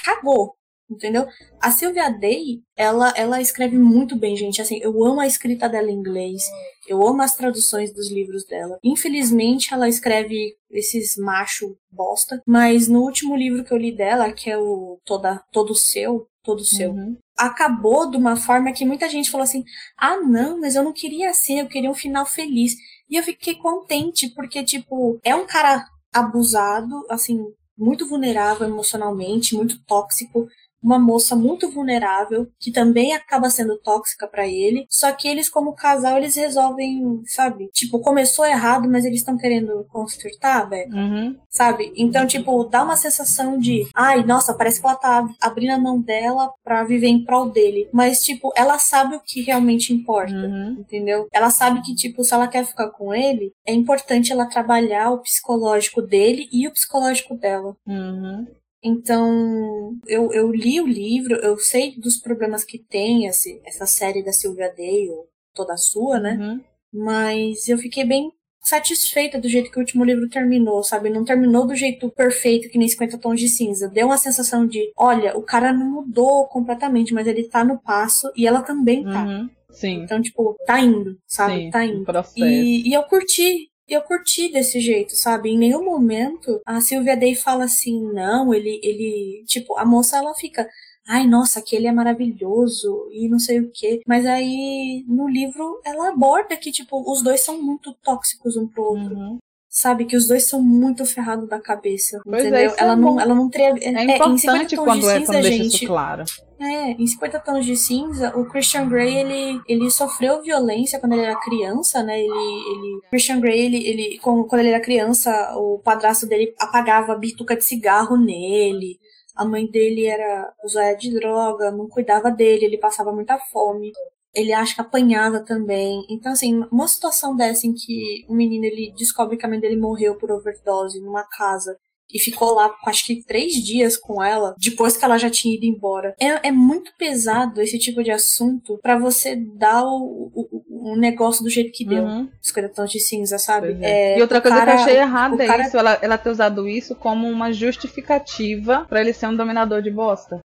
[SPEAKER 2] cagou. Entendeu? A Sylvia Day, ela, ela escreve muito bem, gente. Assim, eu amo a escrita dela em inglês. Eu amo as traduções dos livros dela. Infelizmente, ela escreve esses macho bosta. Mas no último livro que eu li dela, que é o Toda, Todo Seu, Todo Seu,
[SPEAKER 1] Uhum.
[SPEAKER 2] Acabou de uma forma que muita gente falou assim: ah, não, mas eu não queria assim, eu queria um final feliz. E eu fiquei contente, porque, tipo, é um cara abusado, assim, muito vulnerável emocionalmente, muito tóxico, uma moça muito vulnerável, que também acaba sendo tóxica para ele. Só que eles, como casal, eles resolvem, sabe? Tipo, começou errado, mas eles estão querendo consertar, Beca.
[SPEAKER 1] Uhum.
[SPEAKER 2] Sabe? Então, tipo, dá uma sensação de, ai, nossa, parece que ela tá abrindo a mão dela pra viver em prol dele. Mas, tipo, ela sabe o que realmente importa.
[SPEAKER 1] Uhum.
[SPEAKER 2] Entendeu? Ela sabe que, tipo, se ela quer ficar com ele, é importante ela trabalhar o psicológico dele e o psicológico dela.
[SPEAKER 1] Uhum.
[SPEAKER 2] Então, eu, eu li o livro, eu sei dos problemas que tem esse, essa série da Sylvia Day, toda sua, né?
[SPEAKER 1] Uhum.
[SPEAKER 2] Mas eu fiquei bem satisfeita do jeito que o último livro terminou, sabe? Não terminou do jeito perfeito, que nem 50 tons de cinza. Deu uma sensação de, olha, o cara não mudou completamente, mas ele tá no passo e ela também tá.
[SPEAKER 1] Uhum. Sim.
[SPEAKER 2] Então, tipo, tá indo, sabe?
[SPEAKER 1] Sim,
[SPEAKER 2] tá
[SPEAKER 1] um
[SPEAKER 2] indo.
[SPEAKER 1] processo.
[SPEAKER 2] E, e eu curti. Eu curti desse jeito, sabe? Em nenhum momento a Sylvia Day fala assim, não, ele, ele, tipo, a moça ela fica, ai, nossa, aquele é maravilhoso e não sei o quê. Mas aí no livro ela aborda que, tipo, os dois são muito tóxicos um pro outro.
[SPEAKER 1] Uhum.
[SPEAKER 2] Sabe, que os dois são muito ferrados da cabeça.
[SPEAKER 1] Pois é,
[SPEAKER 2] entendeu?
[SPEAKER 1] é
[SPEAKER 2] ela, não,
[SPEAKER 1] bom.
[SPEAKER 2] ela não treina.
[SPEAKER 1] É
[SPEAKER 2] em 50
[SPEAKER 1] importante
[SPEAKER 2] tons
[SPEAKER 1] quando,
[SPEAKER 2] de
[SPEAKER 1] é,
[SPEAKER 2] cinza,
[SPEAKER 1] quando deixa
[SPEAKER 2] gente.
[SPEAKER 1] isso claro.
[SPEAKER 2] É, em 50 tons de cinza, o Christian Grey, ele, ele sofreu violência quando ele era criança, né? Ele, ele Christian Grey, ele, ele quando ele era criança, o padrasto dele apagava bituca de cigarro nele. A mãe dele era usuária de droga, não cuidava dele, ele passava muita fome. Ele acha que apanhava também. Então, assim, uma situação dessa em que o menino ele descobre que a mãe dele morreu por overdose numa casa e ficou lá, acho que três dias com ela, depois que ela já tinha ido embora. É, é muito pesado esse tipo de assunto pra você dar o, o, o negócio do jeito que deu.
[SPEAKER 1] Uhum.
[SPEAKER 2] Os tons de cinza, sabe?
[SPEAKER 1] É.
[SPEAKER 2] É,
[SPEAKER 1] e outra coisa
[SPEAKER 2] cara-
[SPEAKER 1] que eu achei errada é
[SPEAKER 2] cara-
[SPEAKER 1] isso, ela, ela ter usado isso como uma justificativa pra ele ser um dominador de bosta.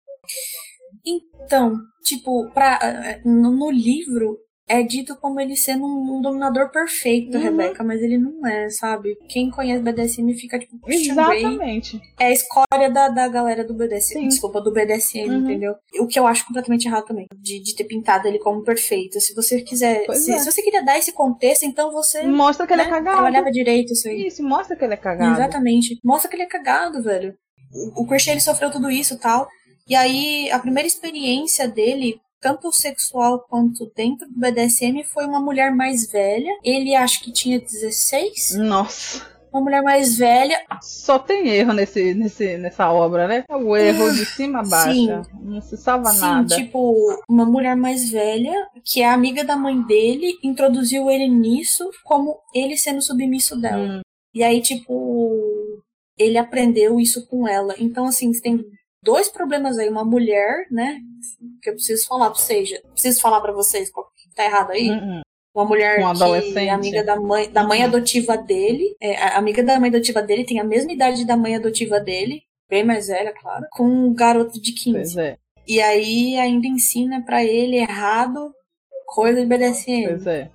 [SPEAKER 2] Então, tipo, pra, eh, no, no livro é dito como ele sendo um, um dominador perfeito,
[SPEAKER 1] Uhum.
[SPEAKER 2] Rebeca, mas ele não é, sabe? Quem conhece BDSM fica tipo,
[SPEAKER 1] Exatamente.
[SPEAKER 2] é a escória da, da galera do BDSM,
[SPEAKER 1] Sim.
[SPEAKER 2] desculpa, do BDSM,
[SPEAKER 1] Uhum.
[SPEAKER 2] entendeu? O que eu acho completamente errado também, de, de ter pintado ele como perfeito. Se você quiser, se,
[SPEAKER 1] é.
[SPEAKER 2] se você queria dar esse contexto, então você
[SPEAKER 1] Mostra que ele
[SPEAKER 2] né,
[SPEAKER 1] é cagado.
[SPEAKER 2] trabalhava direito isso aí.
[SPEAKER 1] Isso, mostra que ele é cagado.
[SPEAKER 2] Exatamente. Mostra que ele é cagado, velho. O, o Christian ele sofreu tudo isso e tal. E aí, a primeira experiência dele, tanto sexual quanto dentro do BDSM, foi uma mulher mais velha. Ele acho que tinha 16.
[SPEAKER 1] Nossa,
[SPEAKER 2] Uma mulher mais velha.
[SPEAKER 1] só tem erro nesse, nesse, nessa obra, né? É o erro de cima a baixo.
[SPEAKER 2] Sim.
[SPEAKER 1] Não se salva
[SPEAKER 2] Sim,
[SPEAKER 1] nada.
[SPEAKER 2] tipo, uma mulher mais velha, que é amiga da mãe dele, introduziu ele nisso como ele sendo submisso dela.
[SPEAKER 1] Hum,
[SPEAKER 2] E aí, tipo, ele aprendeu isso com ela. Então, assim, você tem dois problemas aí. Uma mulher, né? Que eu preciso falar pra vocês. Preciso falar pra vocês tá errado aí.
[SPEAKER 1] hum, hum.
[SPEAKER 2] Uma mulher
[SPEAKER 1] Um
[SPEAKER 2] que é amiga da mãe, da mãe adotiva dele. É, a amiga da mãe adotiva dele tem a mesma idade da mãe adotiva dele. Bem mais velha, claro. Com um garoto de 15.
[SPEAKER 1] Pois é,
[SPEAKER 2] E aí ainda ensina pra ele errado coisa de BDSM.
[SPEAKER 1] pois é.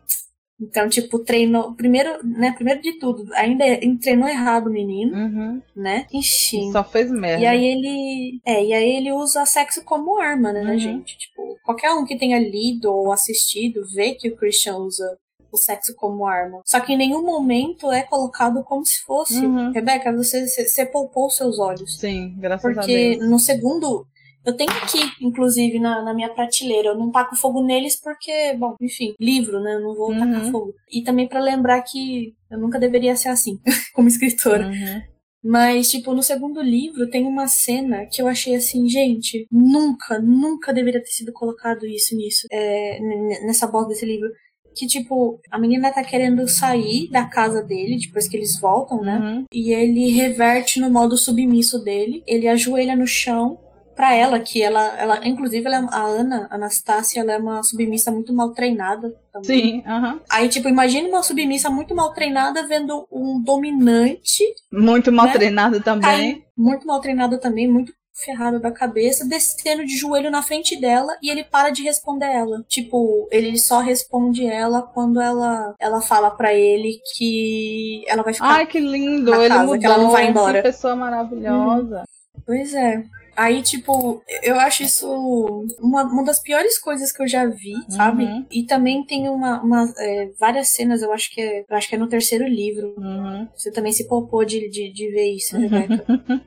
[SPEAKER 2] Então, tipo, treinou. Primeiro, né? Primeiro de tudo, ainda treinou errado o menino,
[SPEAKER 1] Uhum.
[SPEAKER 2] né? Ixi.
[SPEAKER 1] Só fez merda.
[SPEAKER 2] E aí ele. É, e aí ele usa sexo como arma, né, né,
[SPEAKER 1] Uhum.
[SPEAKER 2] gente? Tipo, qualquer um que tenha lido ou assistido vê que o Christian usa o sexo como arma. Só que em nenhum momento é colocado como se fosse.
[SPEAKER 1] Uhum.
[SPEAKER 2] Rebeca, você, você, poupou os seus olhos.
[SPEAKER 1] Sim, graças a
[SPEAKER 2] Porque
[SPEAKER 1] Deus.
[SPEAKER 2] no segundo. Eu tenho aqui, inclusive, na, na minha prateleira. Eu não taco fogo neles porque, bom, enfim, livro, né? Eu não vou
[SPEAKER 1] Uhum.
[SPEAKER 2] tacar fogo. E também pra lembrar que eu nunca deveria ser assim, como escritora.
[SPEAKER 1] Uhum.
[SPEAKER 2] Mas, tipo, no segundo livro tem uma cena que eu achei assim, gente, nunca, nunca deveria ter sido colocado isso nisso, é, nessa bosta desse livro. Que, tipo, a menina tá querendo sair da casa dele depois que eles voltam, né?
[SPEAKER 1] Uhum.
[SPEAKER 2] E ele reverte no modo submisso dele. Ele ajoelha no chão pra ela, que ela, ela inclusive, ela, é- a Ana, a Anastácia, ela é uma submissa muito mal treinada também.
[SPEAKER 1] Sim, aham.
[SPEAKER 2] Aí, tipo, imagina uma submissa muito mal treinada vendo um dominante
[SPEAKER 1] Muito mal
[SPEAKER 2] Né?
[SPEAKER 1] treinado também.
[SPEAKER 2] cair, muito mal treinado também, muito ferrado da cabeça, descendo de joelho na frente dela e ele para de responder ela. Tipo, ele só responde ela quando ela ela fala pra ele que ela vai ficar.
[SPEAKER 1] Ai, que lindo. Ele
[SPEAKER 2] casa,
[SPEAKER 1] mudou.
[SPEAKER 2] que ela não vai embora.
[SPEAKER 1] Que pessoa maravilhosa.
[SPEAKER 2] Pois é. Aí, tipo, eu acho isso uma, uma das piores coisas que eu já vi, sabe?
[SPEAKER 1] Uhum.
[SPEAKER 2] E também tem uma, uma, é, várias cenas, eu acho que é, eu acho que é no terceiro livro.
[SPEAKER 1] Uhum.
[SPEAKER 2] Você também se poupou de, de, de ver isso, Rebeca.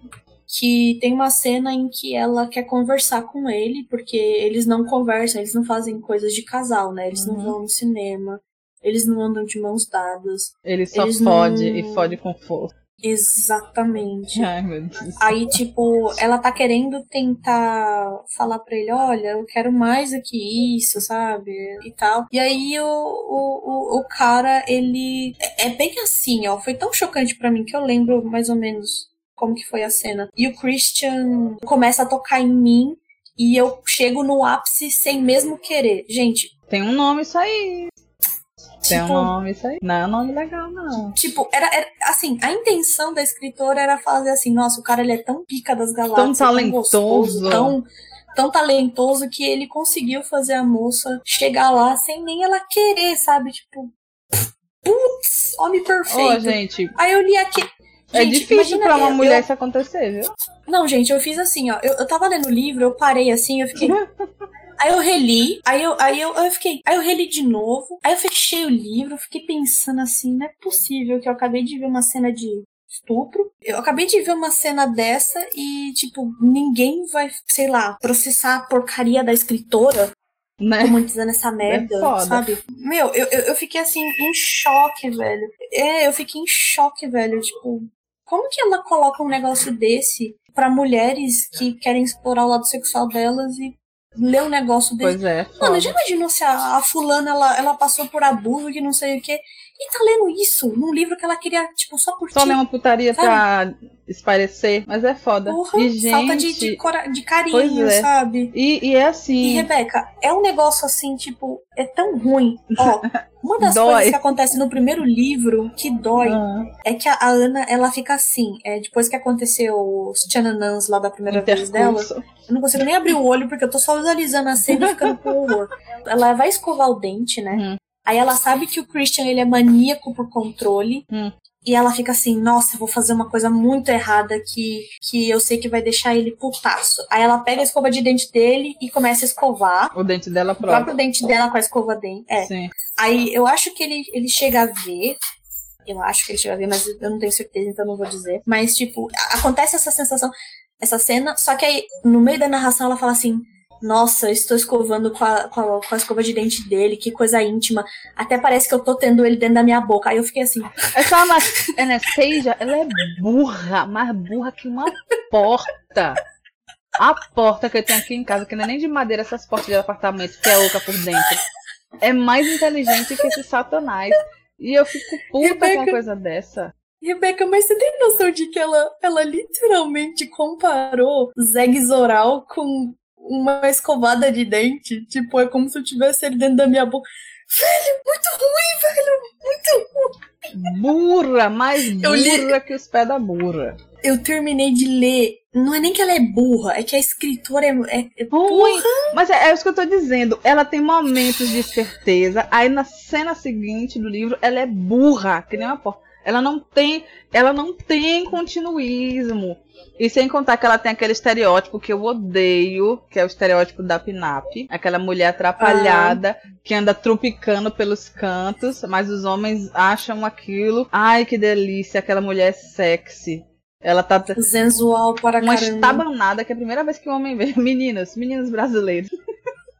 [SPEAKER 2] que tem uma cena em que ela quer conversar com ele, porque eles não conversam, eles não fazem coisas de casal, né? Eles
[SPEAKER 1] Uhum.
[SPEAKER 2] não vão no cinema, eles não andam de mãos dadas.
[SPEAKER 1] Ele só
[SPEAKER 2] Eles
[SPEAKER 1] fode
[SPEAKER 2] não-
[SPEAKER 1] e fode com força.
[SPEAKER 2] Exatamente.
[SPEAKER 1] Ai, meu Deus.
[SPEAKER 2] Aí, tipo, ela tá querendo tentar falar pra ele, olha, eu quero mais do que isso, sabe? E tal. E aí o, o, o, cara, ele. É é bem assim, ó. Foi tão chocante pra mim que eu lembro mais ou menos como que foi a cena. E o Christian começa a tocar em mim e eu chego no ápice sem mesmo querer. Gente,
[SPEAKER 1] Tem um nome isso aí. Tem um
[SPEAKER 2] tipo,
[SPEAKER 1] nome isso aí. Não é um nome legal, não.
[SPEAKER 2] Tipo, era, era- assim, a intenção da escritora era fazer assim, nossa, o cara ele é tão pica das galáxias,
[SPEAKER 1] talentoso.
[SPEAKER 2] gostoso, tão, tão talentoso que ele conseguiu fazer a moça chegar lá sem nem ela querer, sabe? Tipo, putz, homem perfeito.
[SPEAKER 1] gente,
[SPEAKER 2] Aí eu li aqui.
[SPEAKER 1] é
[SPEAKER 2] Gente,
[SPEAKER 1] difícil
[SPEAKER 2] imagina,
[SPEAKER 1] pra uma
[SPEAKER 2] eu-
[SPEAKER 1] mulher
[SPEAKER 2] eu-
[SPEAKER 1] isso acontecer, viu?
[SPEAKER 2] Não, gente, eu fiz assim, ó. Eu, eu tava lendo o livro, eu parei assim, eu fiquei. Aí eu reli, aí eu, aí eu, eu fiquei, aí eu reli de novo, aí eu fechei o livro, fiquei pensando assim, não é possível que eu acabei de ver uma cena de estupro. Eu acabei de ver uma cena dessa e, tipo, ninguém vai, sei lá, processar a porcaria da escritora
[SPEAKER 1] Né?
[SPEAKER 2] romantizando essa merda,
[SPEAKER 1] foda.
[SPEAKER 2] sabe? Meu, eu, eu, eu fiquei assim, em choque, velho. É, eu fiquei em choque, velho. Tipo, como que ela coloca um negócio desse pra mulheres que querem explorar o lado sexual delas e ler um negócio desse?
[SPEAKER 1] Pois é.
[SPEAKER 2] Mano,
[SPEAKER 1] foda.
[SPEAKER 2] já imaginou se a, a fulana ela, ela passou por abuso que não sei o quê e tá lendo isso num livro que ela queria, tipo, só curtir?
[SPEAKER 1] Só ler uma putaria pra esparecer, mas é foda.
[SPEAKER 2] Porra,
[SPEAKER 1] e, gente,
[SPEAKER 2] falta de, de, cora- de carinho,
[SPEAKER 1] é.
[SPEAKER 2] sabe?
[SPEAKER 1] E, e é
[SPEAKER 2] E,
[SPEAKER 1] assim,
[SPEAKER 2] Rebeca, é um negócio assim, tipo, é tão ruim. Ó, uma das coisas que acontece no primeiro livro que dói
[SPEAKER 1] ah,
[SPEAKER 2] é que a, a Ana, ela fica assim. É, depois que aconteceu os Tchananãs lá da primeira vez dela,
[SPEAKER 1] intercurso.
[SPEAKER 2] eu não consigo nem abrir o olho porque eu tô só visualizando a cena e ficando com horror. Ela vai escovar o dente, né?
[SPEAKER 1] Hum.
[SPEAKER 2] Aí ela sabe que o Christian ele é maníaco por controle.
[SPEAKER 1] Hum.
[SPEAKER 2] E ela fica assim, nossa, eu vou fazer uma coisa muito errada que, que eu sei que vai deixar ele putaço. Aí ela pega a escova de dente dele e começa a escovar.
[SPEAKER 1] O dente dela
[SPEAKER 2] O próprio
[SPEAKER 1] próprio.
[SPEAKER 2] dente dela com a escova dente. É.
[SPEAKER 1] Sim.
[SPEAKER 2] Aí eu acho que ele, ele chega a ver. Eu acho que ele chega a ver, mas eu não tenho certeza, então não vou dizer. Mas, tipo, acontece essa sensação, essa cena, só que aí, no meio da narração, ela fala assim. Nossa, estou escovando com a, com, a, com a escova de dente dele, que coisa íntima. Até parece que eu tô tendo ele dentro da minha boca. Aí eu fiquei assim,
[SPEAKER 1] Essa Anastasia, ela é burra, mais burra que uma porta. A porta que eu tenho aqui em casa, que não é nem de madeira, essas portas de apartamento, que é oca por dentro, é mais inteligente que esse satanás. E eu fico puta com uma
[SPEAKER 2] Rebeca.
[SPEAKER 1] coisa dessa.
[SPEAKER 2] Rebeca, mas você tem noção de que ela, ela literalmente comparou Zeg Zoral com uma escovada de dente? Tipo, é como se eu tivesse ele dentro da minha boca. Velho, muito ruim, velho! Muito ruim!
[SPEAKER 1] Burra, mais
[SPEAKER 2] Eu li-
[SPEAKER 1] burra que os pés da burra.
[SPEAKER 2] Eu terminei de ler. Não é nem que ela é burra, é que a escritora é. é, é
[SPEAKER 1] Ruim. Mas é, é isso que eu tô dizendo. Ela tem momentos de esperteza. Aí na cena seguinte do livro, ela é burra, que nem uma porta. Ela não tem, ela não tem continuismo. E sem contar que ela tem aquele estereótipo que eu odeio, que é o estereótipo da Pinap, aquela mulher atrapalhada que anda trupicando pelos cantos, mas os homens acham aquilo. Ai, que delícia, aquela mulher é sexy. Ela tá
[SPEAKER 2] sensual para
[SPEAKER 1] uma
[SPEAKER 2] caramba.
[SPEAKER 1] estabanada que é a primeira vez que o homem vê. Meninos, meninos brasileiros.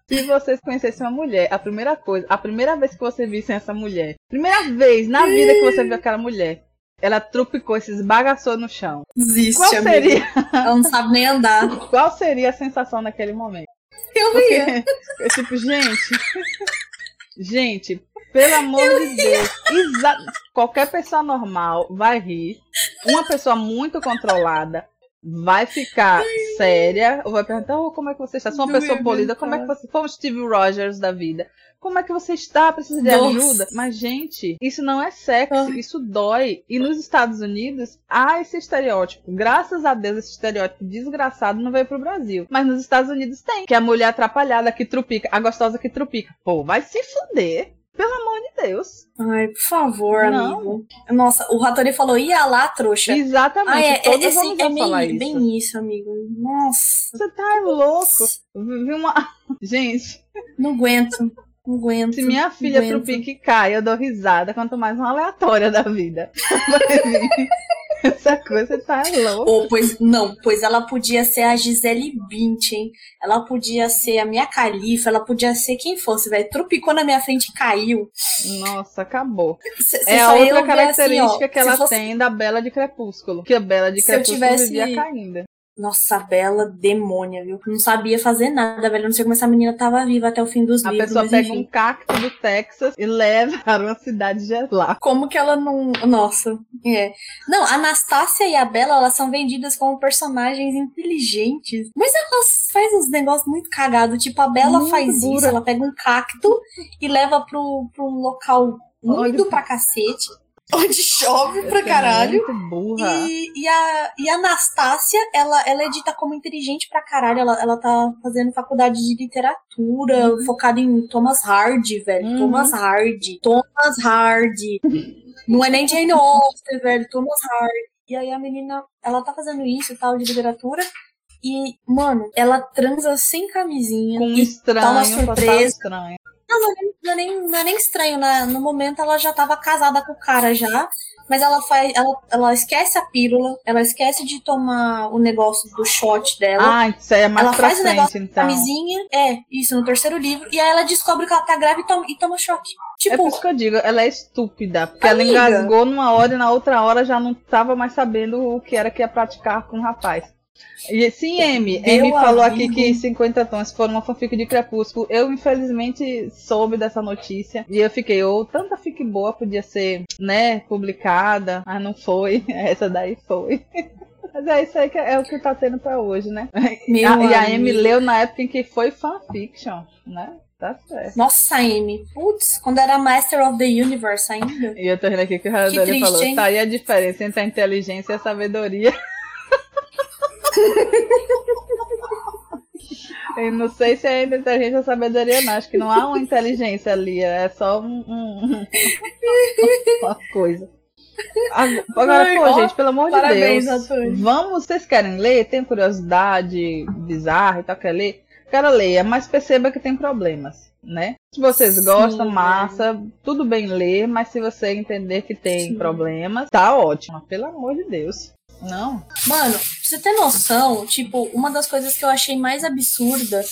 [SPEAKER 1] Se vocês conhecessem uma mulher, a primeira coisa, a primeira vez que você visse essa mulher, primeira vez na vida que você viu aquela mulher, ela trupicou, se esbagaçou no chão.
[SPEAKER 2] Existe,
[SPEAKER 1] Qual
[SPEAKER 2] amiga.
[SPEAKER 1] seria,
[SPEAKER 2] Ela não sabe nem andar.
[SPEAKER 1] qual seria a sensação naquele momento?
[SPEAKER 2] Eu ria.
[SPEAKER 1] Porque, eu, tipo, gente, gente, pelo amor de Deus, qualquer pessoa normal vai rir, uma pessoa muito controlada vai ficar séria, ou vai perguntar, oh, como é que você está? Sou uma
[SPEAKER 2] Não
[SPEAKER 1] pessoa polida, como é que você... Como Steve Rogers da vida. Como é que você está? Precisa de
[SPEAKER 2] Nossa.
[SPEAKER 1] ajuda? Mas, gente, isso não é sexo,
[SPEAKER 2] Ah.
[SPEAKER 1] isso dói. E nos Estados Unidos, há esse estereótipo. Graças a Deus, esse estereótipo desgraçado não veio pro Brasil. Mas nos Estados Unidos tem. Que é a mulher atrapalhada que trupica, a gostosa que trupica. Pô, vai se fuder. Pelo amor de Deus.
[SPEAKER 2] Ai, por favor,
[SPEAKER 1] Não.
[SPEAKER 2] amigo. Nossa, o Ratori falou, ia lá, trouxa.
[SPEAKER 1] Exatamente.
[SPEAKER 2] É,
[SPEAKER 1] Todos
[SPEAKER 2] é,
[SPEAKER 1] vamos
[SPEAKER 2] é
[SPEAKER 1] falar
[SPEAKER 2] bem,
[SPEAKER 1] isso.
[SPEAKER 2] amigo. Nossa.
[SPEAKER 1] Você tá louco. Vi uma... Gente,
[SPEAKER 2] Não aguento. Não aguento.
[SPEAKER 1] se minha filha
[SPEAKER 2] aguento.
[SPEAKER 1] trupica e cai, eu dou risada, quanto mais uma aleatória da vida. Essa coisa tá louca.
[SPEAKER 2] Ou, pois, não, pois ela podia ser a Gisele Bündchen, ela podia ser a minha califa, ela podia ser quem fosse, velho. Trupicou na minha frente e caiu.
[SPEAKER 1] Nossa, acabou.
[SPEAKER 2] Cê,
[SPEAKER 1] é a outra característica
[SPEAKER 2] assim, ó,
[SPEAKER 1] que ela
[SPEAKER 2] fosse...
[SPEAKER 1] tem da Bela de Crepúsculo. Que a Bela de
[SPEAKER 2] Se
[SPEAKER 1] Crepúsculo
[SPEAKER 2] tivesse-
[SPEAKER 1] vivia caindo.
[SPEAKER 2] Nossa, Bela demônia, viu? Não sabia fazer nada, velho. Não sei como essa menina tava viva até o fim dos
[SPEAKER 1] A
[SPEAKER 2] livros.
[SPEAKER 1] pessoa
[SPEAKER 2] mas
[SPEAKER 1] pega
[SPEAKER 2] enfim.
[SPEAKER 1] um cacto do Texas e leva para uma cidade gelada.
[SPEAKER 2] Como que ela não. Nossa, é. Não, a Anastácia e a Bela, elas são vendidas como personagens inteligentes. Mas elas fazem uns negócios muito cagados. Tipo, a Bela
[SPEAKER 1] Muito
[SPEAKER 2] faz isso,
[SPEAKER 1] dura.
[SPEAKER 2] ela pega um cacto e leva pro, pro um local úmido pra cacete. Onde chove pra
[SPEAKER 1] é
[SPEAKER 2] caralho.
[SPEAKER 1] Muito burra.
[SPEAKER 2] E, e, a, e a Anastácia, ela, ela é dita como inteligente pra caralho. Ela, ela tá fazendo faculdade de literatura, focada em Thomas Hardy, velho.
[SPEAKER 1] Uhum.
[SPEAKER 2] Thomas Hardy. Thomas Hardy. Não é nem Jane Austen, velho. Thomas Hardy. E aí a menina, ela tá fazendo isso e tal, de literatura. E, mano, ela transa sem camisinha.
[SPEAKER 1] Com um estranho,
[SPEAKER 2] uma
[SPEAKER 1] total
[SPEAKER 2] surpresa.
[SPEAKER 1] estranho.
[SPEAKER 2] Não, não, é nem- não, é nem, não é nem estranho, né? No momento ela já tava casada com o cara já. Mas ela faz. Ela, ela esquece a pílula, ela esquece de tomar o negócio do shot dela.
[SPEAKER 1] Ah, isso aí é mais
[SPEAKER 2] ela
[SPEAKER 1] pra
[SPEAKER 2] faz o
[SPEAKER 1] frente,
[SPEAKER 2] negócio da
[SPEAKER 1] então.
[SPEAKER 2] camisinha. É, isso, no terceiro livro. E aí ela descobre que ela tá grávida e toma, e toma choque.
[SPEAKER 1] É
[SPEAKER 2] Tipo,
[SPEAKER 1] por isso que eu digo, ela é estúpida. Porque ela
[SPEAKER 2] Amiga.
[SPEAKER 1] engasgou numa hora e na outra hora já não tava mais sabendo o que era que ia praticar com o rapaz. E sim, M.
[SPEAKER 2] Meu
[SPEAKER 1] M falou aqui que 50 tons foram uma fanfic de Crepúsculo. Eu, infelizmente, soube dessa notícia. E eu fiquei, ou tanta fic boa podia ser, né, publicada. Mas não foi. Essa daí foi. Mas é isso aí que é o que tá tendo pra hoje, né?
[SPEAKER 2] meu
[SPEAKER 1] A- e a M
[SPEAKER 2] amigo.
[SPEAKER 1] leu na época em que foi fanfiction, né? Tá certo.
[SPEAKER 2] Nossa, Amy. Putz, quando era Master of the Universe ainda.
[SPEAKER 1] E eu tô rindo aqui que o Radori falou,
[SPEAKER 2] hein?
[SPEAKER 1] tá aí a diferença entre a inteligência e a sabedoria. Eu não sei se é inteligência a sabedoria, não. Acho que não há uma inteligência ali, é só um, um- uma coisa. Ag- Agora,
[SPEAKER 2] Ai,
[SPEAKER 1] pô,
[SPEAKER 2] ó,
[SPEAKER 1] gente, pelo amor de
[SPEAKER 2] parabéns,
[SPEAKER 1] Deus.
[SPEAKER 2] Antônio.
[SPEAKER 1] Vamos, vocês querem ler? Tem curiosidade bizarra e tal, quer ler? Cara, leia, mas perceba que tem problemas, né? Se vocês
[SPEAKER 2] Sim,
[SPEAKER 1] gostam,
[SPEAKER 2] né?
[SPEAKER 1] massa, tudo bem ler, mas se você entender que tem
[SPEAKER 2] Sim.
[SPEAKER 1] problemas, tá ótimo. Pelo amor de Deus. Não.
[SPEAKER 2] Mano, pra você ter noção, tipo, uma das coisas que eu achei mais absurda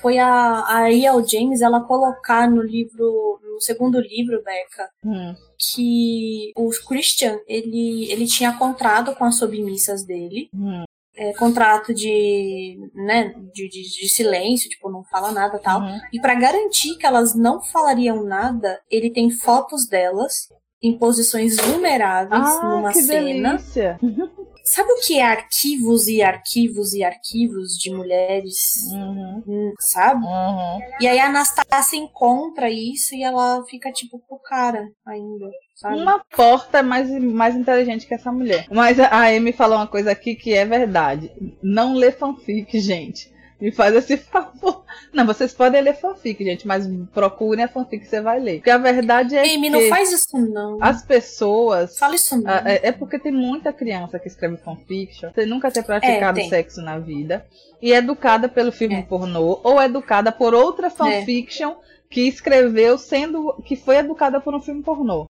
[SPEAKER 2] foi a, a E.L. James, ela colocar no livro, no segundo livro, Becca,
[SPEAKER 1] Hum.
[SPEAKER 2] que o Christian, ele, ele tinha contrato com as submissas dele,
[SPEAKER 1] Hum.
[SPEAKER 2] é, contrato de, né, de, de, de silêncio, tipo, não fala nada e tal.
[SPEAKER 1] Uhum.
[SPEAKER 2] E pra garantir que elas não falariam nada, ele tem fotos delas em posições vulneráveis
[SPEAKER 1] Ah,
[SPEAKER 2] numa
[SPEAKER 1] que
[SPEAKER 2] cena.
[SPEAKER 1] delícia.
[SPEAKER 2] Sabe o que é arquivos e arquivos e arquivos de mulheres?
[SPEAKER 1] Uhum.
[SPEAKER 2] Hum, Sabe?
[SPEAKER 1] Uhum.
[SPEAKER 2] E aí a Anastácia encontra isso e ela fica tipo pro cara ainda, sabe?
[SPEAKER 1] Uma porta é mais, mais inteligente que essa mulher. Mas a a Amy falou uma coisa aqui que é verdade. Não lê fanfic, gente. Me faz esse favor. Não, vocês podem ler fanfic, gente, mas procurem a fanfic que você vai ler. Porque a verdade é
[SPEAKER 2] Amy,
[SPEAKER 1] que
[SPEAKER 2] não faz isso não.
[SPEAKER 1] as pessoas.
[SPEAKER 2] Fala isso não.
[SPEAKER 1] Ah, É é porque tem muita criança que escreve fanfiction sem nunca ter praticado
[SPEAKER 2] É,
[SPEAKER 1] sexo na vida e é educada pelo filme
[SPEAKER 2] É.
[SPEAKER 1] pornô ou é educada por outra fanfiction que escreveu sendo que foi educada por um filme pornô.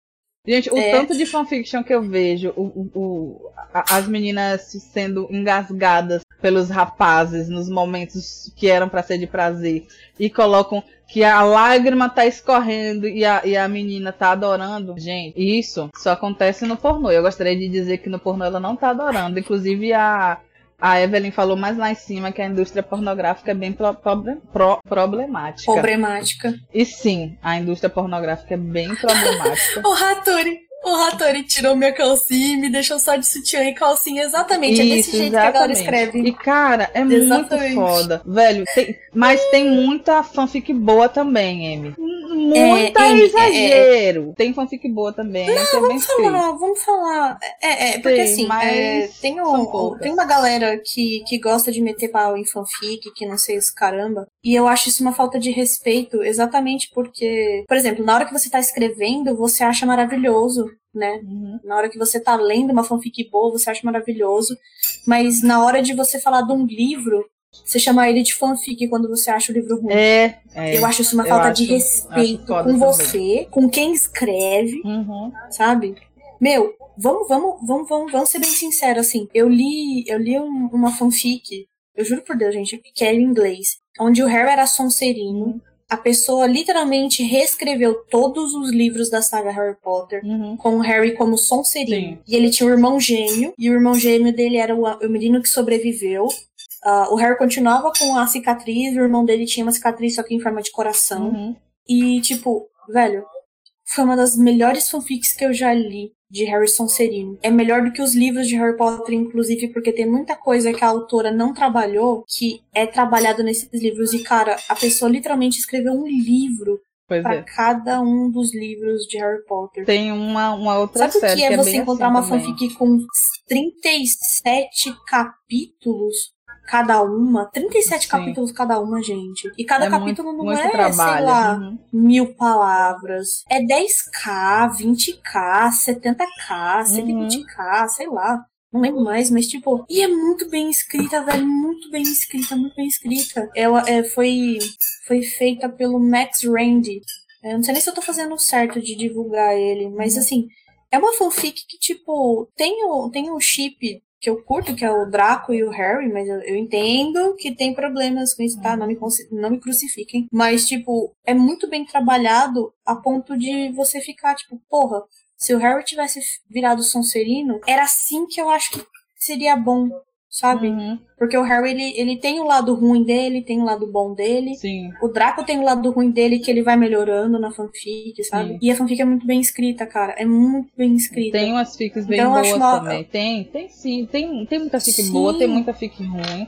[SPEAKER 1] Gente, o
[SPEAKER 2] É.
[SPEAKER 1] tanto de fanfiction que eu vejo, o, o- a- as meninas sendo engasgadas pelos rapazes nos momentos que eram pra ser de prazer e colocam que a lágrima tá escorrendo e a, e a menina tá adorando. Gente, isso só acontece no pornô. Eu gostaria de dizer que no pornô ela não tá adorando. Inclusive a, a Evelyn falou mais lá em cima que a indústria pornográfica é bem pro- pro- problemática.
[SPEAKER 2] Problemática.
[SPEAKER 1] E sim, a indústria pornográfica é bem problemática.
[SPEAKER 2] O Hattori. O Hattori tirou minha calcinha e me deixou só de sutiã e calcinha. Exatamente. é desse jeito que a galera escreve.
[SPEAKER 1] E, cara, é
[SPEAKER 2] Exatamente.
[SPEAKER 1] muito foda. Velho, tem- mas tem muita fanfic boa também, Amy. Muita
[SPEAKER 2] Amy, é,
[SPEAKER 1] exagero. Tem fanfic boa também. Não, é
[SPEAKER 2] Vamos falar, vamos falar. É, é porque
[SPEAKER 1] Tem,
[SPEAKER 2] assim, é, tem, tem uma galera que, que gosta de meter pau em fanfic, que não sei os caramba. E eu acho isso uma falta de respeito, exatamente porque, por exemplo, na hora que você tá escrevendo, você acha maravilhoso, né?
[SPEAKER 1] Uhum.
[SPEAKER 2] Na hora que você tá lendo uma fanfic boa, você acha maravilhoso. Mas na hora de você falar de um livro, você chama ele de fanfic quando você acha o livro ruim.
[SPEAKER 1] É, é.
[SPEAKER 2] eu acho isso uma falta
[SPEAKER 1] acho-
[SPEAKER 2] de respeito com
[SPEAKER 1] também.
[SPEAKER 2] você, com quem escreve,
[SPEAKER 1] Uhum.
[SPEAKER 2] sabe? Meu, vamos, vamos, vamos, vamos, vamos ser bem sinceros, assim. Eu li, eu li um, uma fanfic, eu juro por Deus, gente, que era em inglês, onde o Harry era Sonserino. A pessoa literalmente reescreveu todos os livros da saga Harry Potter
[SPEAKER 1] Uhum.
[SPEAKER 2] com o Harry como Sonserino.
[SPEAKER 1] Sim.
[SPEAKER 2] E ele tinha um irmão gêmeo, e o irmão gêmeo dele era o, o menino que sobreviveu. Ah, o Harry continuava com a cicatriz, o irmão dele tinha uma cicatriz só que em forma de coração.
[SPEAKER 1] Uhum.
[SPEAKER 2] E, tipo, velho, foi uma das melhores fanfics que eu já li de Harry Sonserino. É melhor do que os livros de Harry Potter, inclusive, porque tem muita coisa que a autora não trabalhou que é trabalhado nesses livros. E, cara, a pessoa literalmente escreveu um livro
[SPEAKER 1] Pois
[SPEAKER 2] pra
[SPEAKER 1] é.
[SPEAKER 2] cada um dos livros de Harry Potter.
[SPEAKER 1] Tem uma, uma outra
[SPEAKER 2] Sabe o
[SPEAKER 1] série
[SPEAKER 2] que é
[SPEAKER 1] que
[SPEAKER 2] você
[SPEAKER 1] bem
[SPEAKER 2] encontrar
[SPEAKER 1] assim
[SPEAKER 2] uma
[SPEAKER 1] também.
[SPEAKER 2] fanfic com 37 capítulos cada uma? 37
[SPEAKER 1] Sim.
[SPEAKER 2] capítulos cada uma, gente. E cada
[SPEAKER 1] É
[SPEAKER 2] capítulo
[SPEAKER 1] muito,
[SPEAKER 2] não
[SPEAKER 1] muito
[SPEAKER 2] é,
[SPEAKER 1] trabalho.
[SPEAKER 2] sei lá,
[SPEAKER 1] Uhum.
[SPEAKER 2] mil palavras. É 10k, 20k, 70k, 120k, sei lá. Não lembro mais, mas tipo. E é muito bem escrita, velho. Muito bem escrita, muito bem escrita. Ela é, foi, foi feita pelo Max Randy. Eu não sei nem se eu tô fazendo certo de divulgar ele, mas
[SPEAKER 1] Uhum.
[SPEAKER 2] assim. É uma fanfic que, tipo, tem o, tem o chip que eu curto, que é o Draco e o Harry, mas eu, eu entendo que tem problemas com isso, tá? Não me, não me crucifiquem. Mas, tipo, é muito bem trabalhado a ponto de você ficar, tipo, porra, se o Harry tivesse virado Sonserino, era assim que eu acho que seria bom, sabe?
[SPEAKER 1] Uhum.
[SPEAKER 2] Porque o Harry, ele, ele tem o lado ruim dele, tem o lado bom dele.
[SPEAKER 1] Sim.
[SPEAKER 2] O Draco tem o lado ruim dele que ele vai melhorando na fanfic, sabe?
[SPEAKER 1] Sim.
[SPEAKER 2] E a fanfic é muito bem escrita, cara. É muito bem escrita.
[SPEAKER 1] Tem umas fics bem
[SPEAKER 2] Então,
[SPEAKER 1] boas
[SPEAKER 2] uma-
[SPEAKER 1] também. Tem, tem sim. Tem, tem muita fic
[SPEAKER 2] Sim.
[SPEAKER 1] boa, tem muita fic ruim.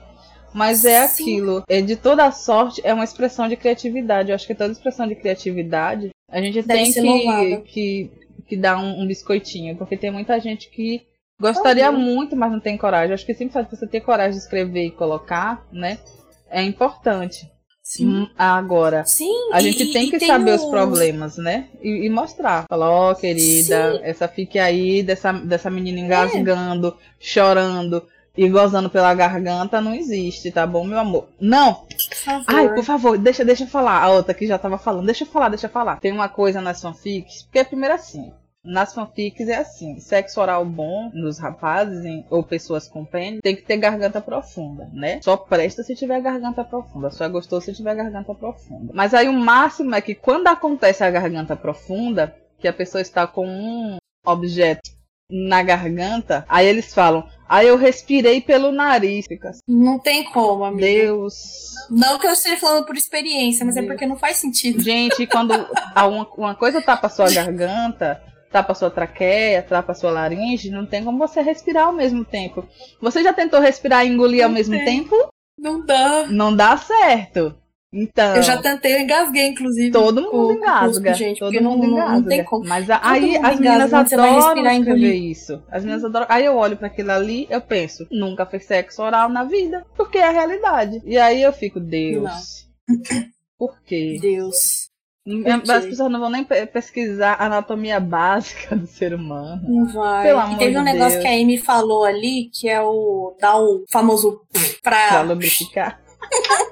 [SPEAKER 1] Mas é
[SPEAKER 2] Sim.
[SPEAKER 1] aquilo. É de toda a sorte, é uma expressão de criatividade. Eu acho que toda expressão de criatividade, a gente
[SPEAKER 2] Deve
[SPEAKER 1] tem que, que, que dar um, um biscoitinho. Porque tem muita gente que gostaria
[SPEAKER 2] Óbvio.
[SPEAKER 1] muito, mas não tem coragem. Acho que sempre de você ter coragem de escrever e colocar, né? É importante.
[SPEAKER 2] Sim.
[SPEAKER 1] Hum, Agora,
[SPEAKER 2] Sim.
[SPEAKER 1] a gente
[SPEAKER 2] e-
[SPEAKER 1] tem que saber os problemas, né? E, e mostrar. Falar, ó, querida,
[SPEAKER 2] Sim.
[SPEAKER 1] essa fique aí dessa, dessa menina engasgando, chorando e gozando pela garganta não existe, tá bom, meu amor? Não!
[SPEAKER 2] Por favor.
[SPEAKER 1] Ai, por favor, deixa, deixa eu falar. A outra que já tava falando, deixa eu falar, deixa eu falar. Tem uma coisa nas fanfics, porque é primeiro assim. Nas fanfics é assim, sexo oral bom nos rapazes em- ou pessoas com pênis tem que ter garganta profunda, né? Só presta se tiver garganta profunda, só é gostoso se tiver garganta profunda. Mas aí o máximo é que quando acontece a garganta profunda, que a pessoa está com um objeto na garganta, aí eles falam, aí eu respirei pelo nariz. Fica assim,
[SPEAKER 2] Não tem como, amigo.
[SPEAKER 1] Deus,
[SPEAKER 2] Não que eu esteja falando por experiência, mas é
[SPEAKER 1] Deus.
[SPEAKER 2] porque não faz sentido.
[SPEAKER 1] Gente, quando uma, uma coisa tapa a sua garganta, tapa a sua traqueia, tapa a sua laringe, não tem como você respirar ao mesmo tempo. Você já tentou respirar e engolir ao
[SPEAKER 2] Não
[SPEAKER 1] mesmo
[SPEAKER 2] tem.
[SPEAKER 1] tempo?
[SPEAKER 2] Não dá.
[SPEAKER 1] Não dá certo. Então,
[SPEAKER 2] Eu já tentei, eu engasguei, inclusive.
[SPEAKER 1] todo mundo engasga.
[SPEAKER 2] gente,
[SPEAKER 1] todo
[SPEAKER 2] não-
[SPEAKER 1] mundo
[SPEAKER 2] não- não
[SPEAKER 1] engasga.
[SPEAKER 2] tem como.
[SPEAKER 1] Mas a- aí as meninas adoram escrever isso. As meninas adoram. Aí eu olho para aquilo ali, eu penso, nunca fez sexo oral na vida, porque é a realidade. E aí eu fico, Deus. Por quê?
[SPEAKER 2] Deus.
[SPEAKER 1] As
[SPEAKER 2] Ok.
[SPEAKER 1] pessoas não vão nem pe- pesquisar a anatomia básica do ser humano.
[SPEAKER 2] Não vai.
[SPEAKER 1] Pelo
[SPEAKER 2] e
[SPEAKER 1] amor
[SPEAKER 2] teve
[SPEAKER 1] de
[SPEAKER 2] um negócio
[SPEAKER 1] Deus.
[SPEAKER 2] que a Amy falou ali, que é o. dar o famoso.
[SPEAKER 1] Pra
[SPEAKER 2] pra.
[SPEAKER 1] lubrificar.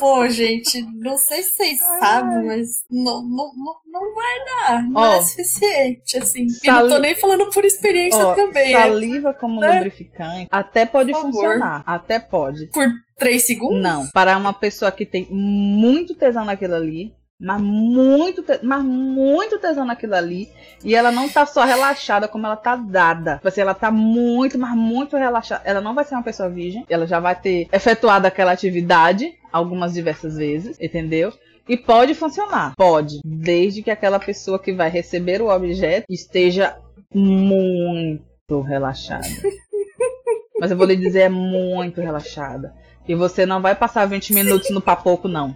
[SPEAKER 2] Pô, gente, não sei se vocês sabem, mas não, não, não, não vai dar. Não
[SPEAKER 1] Ó,
[SPEAKER 2] é suficiente, assim. E
[SPEAKER 1] sali-
[SPEAKER 2] não tô nem falando por experiência
[SPEAKER 1] Ó,
[SPEAKER 2] também. né?
[SPEAKER 1] saliva como
[SPEAKER 2] É.
[SPEAKER 1] lubrificante até pode funcionar. Até pode.
[SPEAKER 2] Por três segundos?
[SPEAKER 1] Não. Para uma pessoa que tem muito tesão naquilo ali. Mas muito, mas muito tesão naquilo ali. E ela não tá só relaxada, como ela tá dada. Tipo assim, ela tá muito, mas muito relaxada. Ela não vai ser uma pessoa virgem. Ela já vai ter efetuado aquela atividade algumas diversas vezes, entendeu? E pode funcionar. Pode. Desde que aquela pessoa que vai receber o objeto esteja muito relaxada. Mas eu vou lhe dizer, é muito relaxada. E você não vai passar 20 minutos no papoco, não.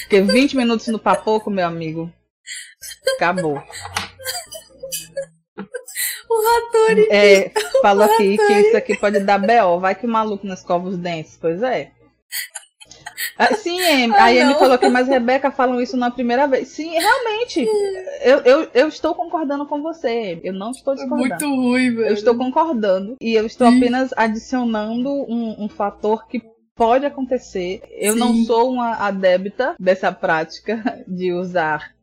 [SPEAKER 1] Porque 20 minutos no papoco, meu amigo, acabou.
[SPEAKER 2] O Ratori.
[SPEAKER 1] É, falou aqui que isso aqui pode dar B.O. Vai que o maluco não escova os dentes. Pois é. Ah, Sim, Em,
[SPEAKER 2] Ah,
[SPEAKER 1] a Amy
[SPEAKER 2] não.
[SPEAKER 1] falou que mas Rebeca falam isso na primeira vez. Sim, realmente. Eu, eu, eu estou concordando com você. Eu não estou discordando.
[SPEAKER 2] Muito ruim, velho.
[SPEAKER 1] Eu estou concordando e eu estou
[SPEAKER 2] Sim.
[SPEAKER 1] apenas adicionando um, um fator que pode acontecer. Eu não
[SPEAKER 2] Sim.
[SPEAKER 1] sou uma adepta dessa prática de usar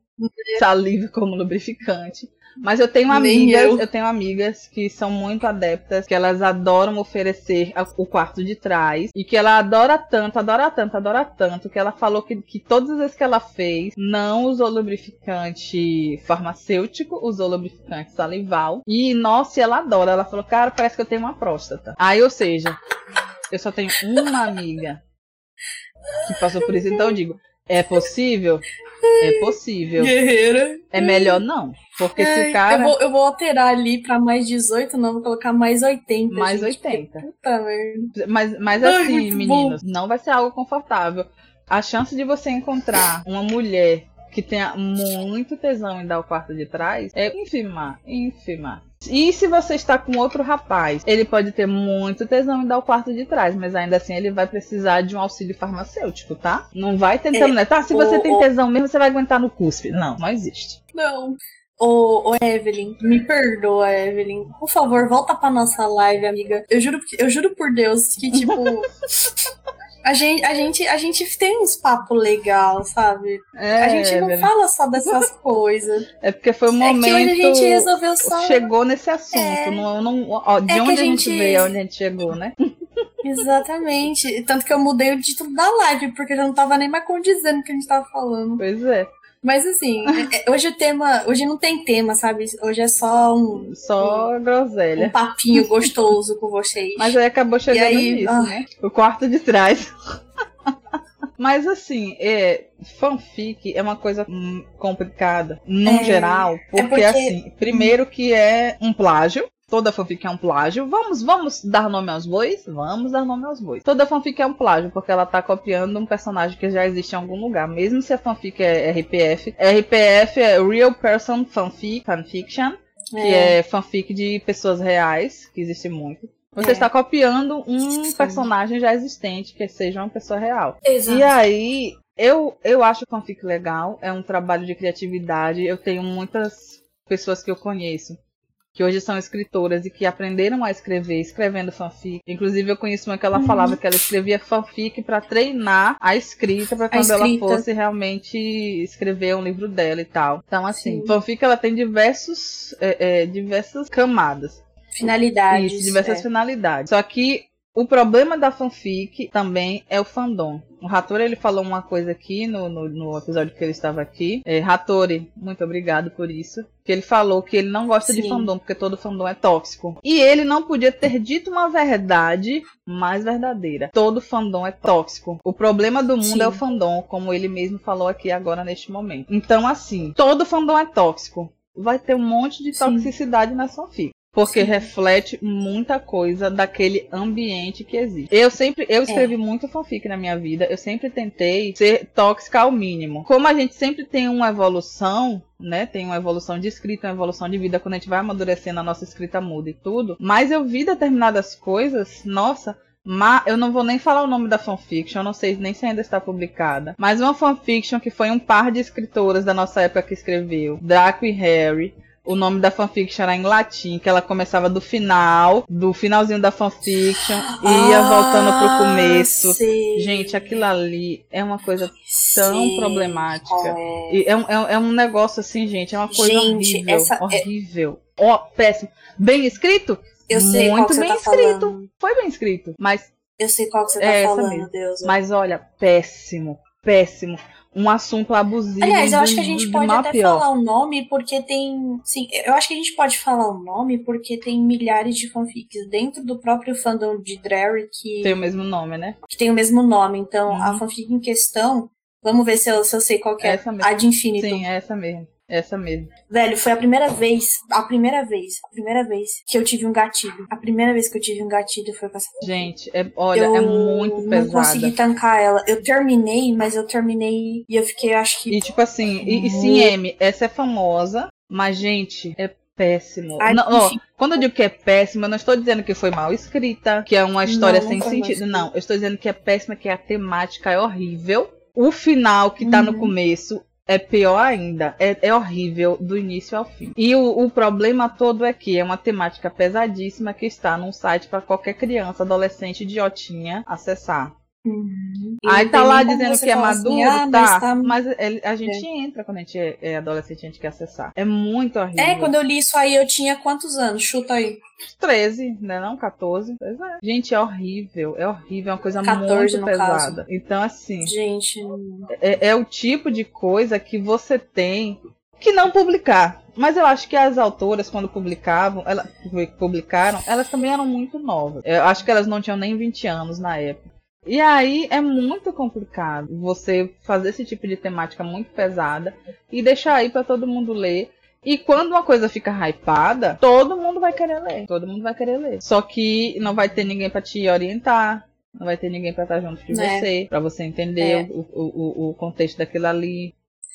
[SPEAKER 1] saliva como lubrificante, Mas eu tenho amigas, eu. eu. tenho amigas que são muito adeptas, que elas adoram oferecer o quarto de trás e que ela adora tanto, adora tanto, adora tanto que ela falou que, que todas as vezes que ela fez não usou lubrificante farmacêutico, usou lubrificante salival e nossa, ela adora. Ela falou, cara, parece que eu tenho uma próstata. Aí, ou seja, eu só tenho uma amiga que passou por isso, então eu digo, é possível? É possível.
[SPEAKER 2] Guerreira.
[SPEAKER 1] É melhor não. Porque se o cara.
[SPEAKER 2] Eu vou, eu vou alterar ali pra mais 18, não, vou colocar mais 80.
[SPEAKER 1] Mais gente, 80. Puta merda. Mas, mas assim, Ai, meninos, bom. não vai ser algo confortável. A chance de você encontrar uma mulher que tenha muito tesão em dar o quarto de trás é ínfima, ínfima. E se você está com outro rapaz, ele pode ter muito tesão em dar o quarto de trás, mas ainda assim ele vai precisar de um auxílio farmacêutico, tá? Não vai tentando, é, né? Tá, se você o, tem tesão mesmo, você vai aguentar no cuspe. Não, não existe.
[SPEAKER 2] Não. Ô, ô, Evelyn, me perdoa, Evelyn. Por favor, volta pra nossa live, amiga. Eu juro, eu juro por Deus que, tipo. A gente, a gente, a gente tem uns papos legal, sabe? É, a gente não é fala só dessas coisas.
[SPEAKER 1] É porque foi um momento. É que hoje a gente resolveu só. Chegou nesse assunto. É, não, não, ó, de é onde a gente, gente veio, onde a gente chegou, né?
[SPEAKER 2] Exatamente. Tanto que eu mudei o título da live, porque já não tava nem mais condizendo o que a gente tava falando.
[SPEAKER 1] Pois é.
[SPEAKER 2] Mas assim, é, é, hoje o tema. Hoje não tem tema, sabe? Hoje é só um.
[SPEAKER 1] Só um, groselha.
[SPEAKER 2] Um papinho gostoso com vocês.
[SPEAKER 1] Mas aí acabou chegando aí, nisso, ah. né? O quarto de trás. Mas assim, é, fanfic é uma coisa complicada, no é, geral, porque, é porque, assim, primeiro que é um plágio, Toda fanfic é um plágio. Vamos, vamos dar nome aos bois? Vamos dar nome aos bois. Toda fanfic é um plágio, porque ela tá copiando um personagem que já existe em algum lugar. Mesmo se a fanfic é RPF. RPF é Real Person Fanfic, Fanfiction. Que é, é fanfic de pessoas reais, que existe muito. Você é. está copiando um Sim. personagem já existente, que seja uma pessoa real. Exato. E aí, eu, eu acho fanfic legal, é um trabalho de criatividade. Eu tenho muitas pessoas que eu conheço que hoje são escritoras e que aprenderam a escrever escrevendo fanfic. Inclusive eu conheço uma que ela uhum. falava que ela escrevia fanfic para treinar a escrita para quando ela fosse realmente escrever um livro dela e tal. Então assim, Sim. fanfic ela tem diversos é, é, diversas camadas.
[SPEAKER 2] Finalidades.
[SPEAKER 1] Isso, diversas é. finalidades. Só que o problema da fanfic também é o fandom. O Hattori ele falou uma coisa aqui no, no, no episódio que ele estava aqui. É, Hattori, muito obrigado por isso. Que ele falou que ele não gosta Sim. de fandom porque todo fandom é tóxico. E ele não podia ter dito uma verdade mais verdadeira. Todo fandom é tóxico. O problema do mundo Sim. é o fandom, como ele mesmo falou aqui agora neste momento. Então, assim, todo fandom é tóxico vai ter um monte de toxicidade Sim. na fanfic. Porque Sim. reflete muita coisa daquele ambiente que existe. Eu sempre, eu escrevi é. muito fanfic na minha vida. Eu sempre tentei ser tóxica ao mínimo. Como a gente sempre tem uma evolução, né? Tem uma evolução de escrita, uma evolução de vida quando a gente vai amadurecendo a nossa escrita muda e tudo. Mas eu vi determinadas coisas, nossa, mas eu não vou nem falar o nome da fanfiction, eu não sei nem se ainda está publicada. Mas uma fanfiction que foi um par de escritoras da nossa época que escreveu, Draco e Harry o nome da fanfiction era em latim, que ela começava do final, do finalzinho da fanfiction, e ia ah, voltando pro começo. Sim. Gente, aquilo ali é uma coisa tão sim, problemática. É. É, um, é, é, um negócio assim, gente, é uma coisa gente, horrível. Essa é horrível. Ó, é... oh, péssimo. Bem escrito?
[SPEAKER 2] Eu sei Muito bem tá escrito. Falando.
[SPEAKER 1] Foi bem escrito, mas.
[SPEAKER 2] Eu sei qual que você tá é falando. Deus.
[SPEAKER 1] Mas olha, péssimo. Péssimo um assunto abusivo.
[SPEAKER 2] Aliás, eu acho que a gente pode até pior. falar o nome porque tem. Sim, eu acho que a gente pode falar o nome porque tem milhares de fanfics dentro do próprio fandom de Drarry que.
[SPEAKER 1] Tem o mesmo nome, né?
[SPEAKER 2] Que tem o mesmo nome. Então, uhum. a fanfic em questão. Vamos ver se eu, se eu sei qual é. Essa mesmo. A de Infinito.
[SPEAKER 1] Sim, é essa mesmo. Essa mesmo.
[SPEAKER 2] Velho, foi a primeira vez, a primeira vez, a primeira vez que eu tive um gatilho. A primeira vez que eu tive um gatilho foi com essa.
[SPEAKER 1] Gente, é, olha, eu é muito pesada. Eu não
[SPEAKER 2] consegui tancar ela. Eu terminei, mas eu terminei e eu fiquei, acho que.
[SPEAKER 1] E tipo assim, e, e sim, M, essa é famosa, mas, gente, é péssimo. Ai, não, ó, quando eu digo que é péssimo, eu não estou dizendo que foi mal escrita, que é uma história não, sem sentido. Não, eu estou dizendo que é péssima, que a temática é horrível. O final que tá uhum. no começo é pior ainda. É, é, horrível do início ao fim. E o, o, problema todo é que é uma temática pesadíssima que está num site para qualquer criança, adolescente, idiotinha acessar.
[SPEAKER 2] Uhum.
[SPEAKER 1] Aí tá lá dizendo que é maduro,
[SPEAKER 2] assim, ah,
[SPEAKER 1] tá.
[SPEAKER 2] mas tá-
[SPEAKER 1] Mas a gente entra quando a gente é, é adolescente, a gente quer acessar. É muito horrível.
[SPEAKER 2] É, quando eu li isso aí, eu tinha quantos anos? Chuta aí.
[SPEAKER 1] 13, né? Não, 14. Pois é. Gente, é horrível. É horrível, é uma coisa
[SPEAKER 2] 14
[SPEAKER 1] muito pesada. Então, assim,
[SPEAKER 2] Gente,
[SPEAKER 1] é, é o tipo de coisa que você tem que não publicar. Mas eu acho que as autoras, quando publicavam, ela, publicaram, elas também eram muito novas. Eu acho que elas não tinham nem 20 anos na época. E aí é muito complicado você fazer esse tipo de temática muito pesada e deixar aí pra todo mundo ler. E quando uma coisa fica hypada, todo mundo vai querer ler. Todo mundo vai querer ler. Só que não vai ter ninguém pra te orientar. Não vai ter ninguém pra estar junto de
[SPEAKER 2] É.
[SPEAKER 1] você, pra você entender
[SPEAKER 2] É.
[SPEAKER 1] o, o, o, contexto daquilo ali.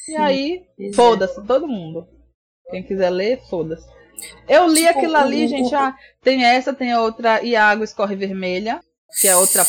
[SPEAKER 1] E
[SPEAKER 2] Sim.
[SPEAKER 1] aí, foda-se, todo mundo. Quem quiser ler, foda-se. Eu li
[SPEAKER 2] Tipo,
[SPEAKER 1] aquilo ali,
[SPEAKER 2] o-
[SPEAKER 1] gente. Ah, tem essa, tem a outra, e a água escorre vermelha, que é outra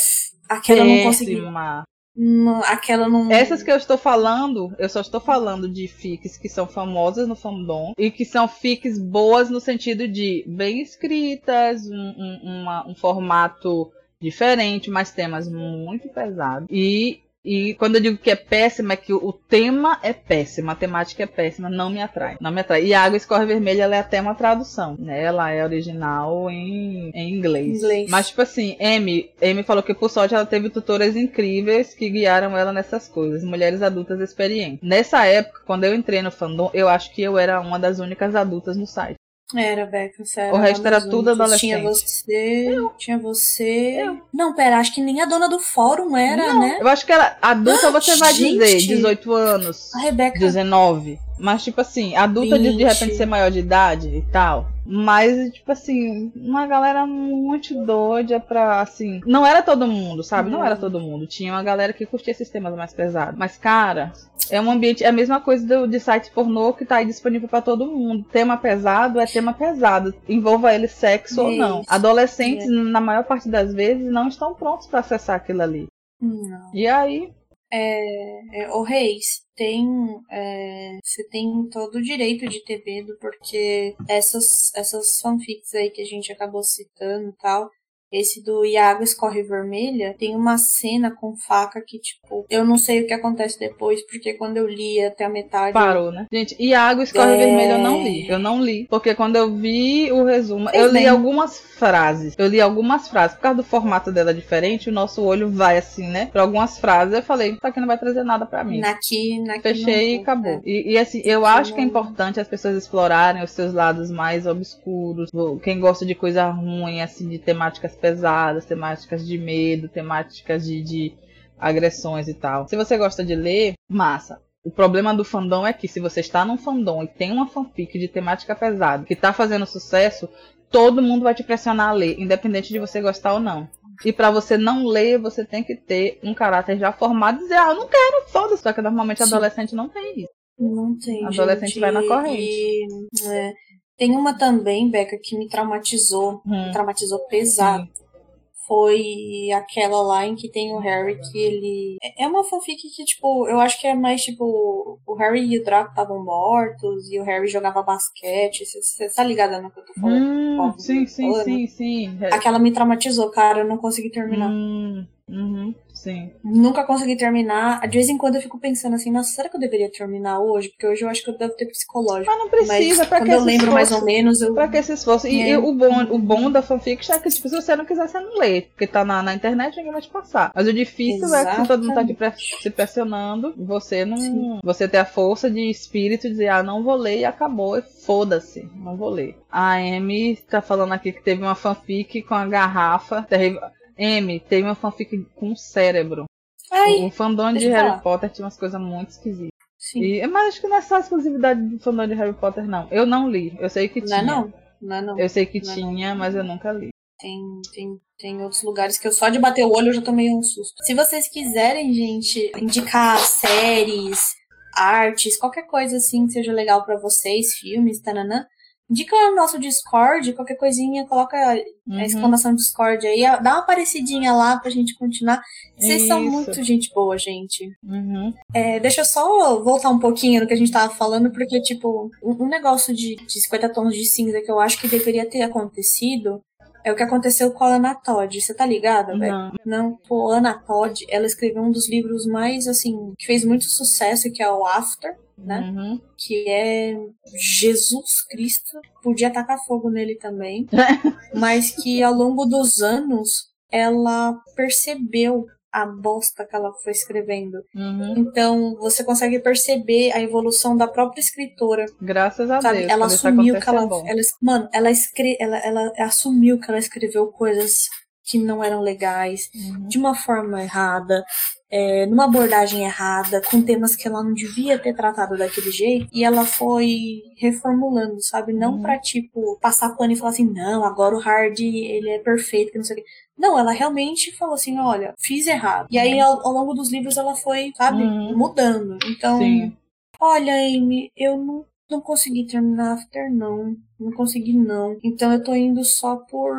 [SPEAKER 2] Aquela eu não consegui.
[SPEAKER 1] péssima.
[SPEAKER 2] Não, aquela não.
[SPEAKER 1] Essas que eu estou falando, eu só estou falando de fics que são famosas no fandom e que são fics boas no sentido de bem escritas, um, um- uma- um formato diferente, mas temas muito pesados. E, e quando eu digo que é péssima, é que o, tema é péssimo, a temática é péssima, não me atrai. Não me atrai. E a Água Escorre Vermelha ela é até uma tradução, né? Ela é original em, em inglês.
[SPEAKER 2] Inglês.
[SPEAKER 1] Mas, tipo assim, Amy, Amy falou que por sorte ela teve tutoras incríveis que guiaram ela nessas coisas, mulheres adultas experientes. Nessa época, quando eu entrei no fandom, eu acho que eu era uma das únicas adultas no site.
[SPEAKER 2] Era, Beca, sério.
[SPEAKER 1] O resto era tudo
[SPEAKER 2] Tinha
[SPEAKER 1] adolescente.
[SPEAKER 2] você, tinha você. Não, pera, acho que nem a dona do fórum era,
[SPEAKER 1] Não,
[SPEAKER 2] né?
[SPEAKER 1] Eu acho que ela, adulta você vai
[SPEAKER 2] Gente!
[SPEAKER 1] dizer 18 anos,
[SPEAKER 2] A Rebeca.
[SPEAKER 1] 19. Mas, tipo assim, adulta de, de
[SPEAKER 2] 20.
[SPEAKER 1] repente ser maior de idade e tal. Mas, tipo assim, uma galera muito doida pra, assim. Não era todo mundo, sabe? Não era todo mundo. Tinha uma galera que curtia esses temas mais pesados. Mas, cara, é um ambiente. É a mesma coisa do, de site pornô que tá aí disponível pra todo mundo. Tema pesado é tema pesado. Envolva ele sexo ou não.
[SPEAKER 2] Isso.
[SPEAKER 1] Adolescentes, na maior parte das vezes, não estão prontos pra acessar aquilo ali.
[SPEAKER 2] Não.
[SPEAKER 1] E aí,
[SPEAKER 2] É, é, ô Reis, tem. é, você tem todo o direito de ter medo, porque essas, essas fanfics aí que a gente acabou citando e tal. Esse do Iago Escorre Vermelha tem uma cena com faca que, tipo, eu não sei o que acontece depois, porque quando eu li até a metade.
[SPEAKER 1] Parou, né? Gente, água escorre
[SPEAKER 2] É.
[SPEAKER 1] vermelha eu não li. Eu não li. Porque quando eu vi o resumo, eu li
[SPEAKER 2] bem.
[SPEAKER 1] algumas frases. Eu li algumas frases. Por causa do formato dela diferente, o nosso olho vai assim, né? Pra algumas frases. Eu falei, isso aqui não vai trazer nada pra mim.
[SPEAKER 2] Naqui, naqui
[SPEAKER 1] Fechei e acabou.
[SPEAKER 2] é.
[SPEAKER 1] E, e, assim, eu acho que é importante as pessoas explorarem os seus lados mais obscuros. Quem gosta de coisa ruim, assim, de temáticas pesadas, temáticas de medo, temáticas de, de agressões e tal. Se você gosta de ler, massa. O problema do fandom é que se você está num fandom e tem uma fanfic de temática pesada que tá fazendo sucesso, todo mundo vai te pressionar a ler, independente de você gostar ou não. E pra você não ler, você tem que ter um caráter já formado e dizer, ah, eu não quero, foda-se. Só que normalmente
[SPEAKER 2] Sim.
[SPEAKER 1] adolescente não tem isso.
[SPEAKER 2] Não tem.
[SPEAKER 1] Adolescente
[SPEAKER 2] gente,
[SPEAKER 1] vai na corrente.
[SPEAKER 2] e, é, tem uma também, Beca, que me traumatizou.
[SPEAKER 1] Hum.
[SPEAKER 2] Me traumatizou pesado. Foi aquela lá em que tem o Harry que ele. É uma fanfic que, tipo, eu acho que é mais tipo. O Harry e o Draco estavam mortos e o Harry jogava basquete. Você tá ligada no que eu tô falando?
[SPEAKER 1] Hum, sim, sim,
[SPEAKER 2] falando?
[SPEAKER 1] sim, sim.
[SPEAKER 2] Aquela me traumatizou, cara. Eu não consegui terminar.
[SPEAKER 1] Hum, uhum, sim.
[SPEAKER 2] Nunca consegui terminar. De vez em quando eu fico pensando assim, nossa, será que eu deveria terminar hoje? Porque hoje eu acho que eu devo ter psicológico.
[SPEAKER 1] Mas não precisa,
[SPEAKER 2] Mas
[SPEAKER 1] pra
[SPEAKER 2] quando
[SPEAKER 1] que
[SPEAKER 2] eu lembro mais ou
[SPEAKER 1] esforço?
[SPEAKER 2] menos, eu.
[SPEAKER 1] Pra que esse esforço? E,
[SPEAKER 2] É.
[SPEAKER 1] e o, bom, o bom da fanfiction é que, tipo, se você não quiser, você não lê. Porque tá na, na internet, ninguém vai te passar. Mas o difícil é que todo mundo tá te pre- se pressionando. e Você não.
[SPEAKER 2] Sim.
[SPEAKER 1] Você ter a força de espírito de dizer, ah, não vou ler e acabou. E foda-se, não vou ler. A Amy tá falando aqui que teve uma fanfic com a garrafa. Terrível. Amy, teve uma fanfic com cérebro.
[SPEAKER 2] Ai,
[SPEAKER 1] o fandom de Harry
[SPEAKER 2] falar.
[SPEAKER 1] Potter tinha umas coisas muito esquisitas.
[SPEAKER 2] sim.
[SPEAKER 1] E, mas acho que não é só exclusividade do fandom de Harry Potter, não. Eu não li. Eu sei que
[SPEAKER 2] Não
[SPEAKER 1] tinha.
[SPEAKER 2] é não. Não é não.
[SPEAKER 1] Eu sei que
[SPEAKER 2] Não é
[SPEAKER 1] tinha, mas eu nunca li.
[SPEAKER 2] Tem, tem, tem outros lugares que eu só de bater o olho eu já tomei um susto. Se vocês quiserem, gente, indicar séries, artes, qualquer coisa assim que seja legal pra vocês, filmes, tananã, indica lá no nosso Discord, qualquer coisinha, coloca a
[SPEAKER 1] Uhum.
[SPEAKER 2] exclamação Discord aí, dá uma aparecidinha lá pra gente continuar. Vocês são
[SPEAKER 1] Isso.
[SPEAKER 2] muito gente boa, gente.
[SPEAKER 1] Uhum.
[SPEAKER 2] É, deixa eu só voltar um pouquinho no que a gente tava falando, porque, tipo, um, um negócio de, de 50 tons de cinza que eu acho que deveria ter acontecido É o que aconteceu com a Ana Todd. Você tá ligada, velho?
[SPEAKER 1] Não.
[SPEAKER 2] Não. Pô, a Ana Todd, ela escreveu um dos livros mais, assim, que fez muito sucesso, que é o After, né?
[SPEAKER 1] Uhum.
[SPEAKER 2] Que é Jesus Cristo. Podia tacar fogo nele também. mas que ao longo dos anos, ela percebeu a bosta que ela foi escrevendo.
[SPEAKER 1] Uhum.
[SPEAKER 2] Então, você consegue perceber a evolução da própria escritora.
[SPEAKER 1] Graças a
[SPEAKER 2] Sabe?
[SPEAKER 1] Deus.
[SPEAKER 2] Ela assumiu que ela,
[SPEAKER 1] é
[SPEAKER 2] ela. Mano, ela, escre, ela, ela assumiu que ela escreveu coisas que não eram legais,
[SPEAKER 1] Uhum.
[SPEAKER 2] de uma forma errada, é, numa abordagem errada, com temas que ela não devia ter tratado daquele jeito, e ela foi reformulando, sabe? Não
[SPEAKER 1] Uhum.
[SPEAKER 2] pra, tipo, passar pano e falar assim, não, agora o Hard, ele é perfeito, que não sei o quê. Não, ela realmente falou assim, olha, fiz errado. E aí, ao, ao longo dos livros, ela foi, sabe,
[SPEAKER 1] Uhum.
[SPEAKER 2] mudando. Então,
[SPEAKER 1] Sim.
[SPEAKER 2] Olha, Amy, eu não, não consegui terminar After, não. Não consegui, não. Então eu tô indo só por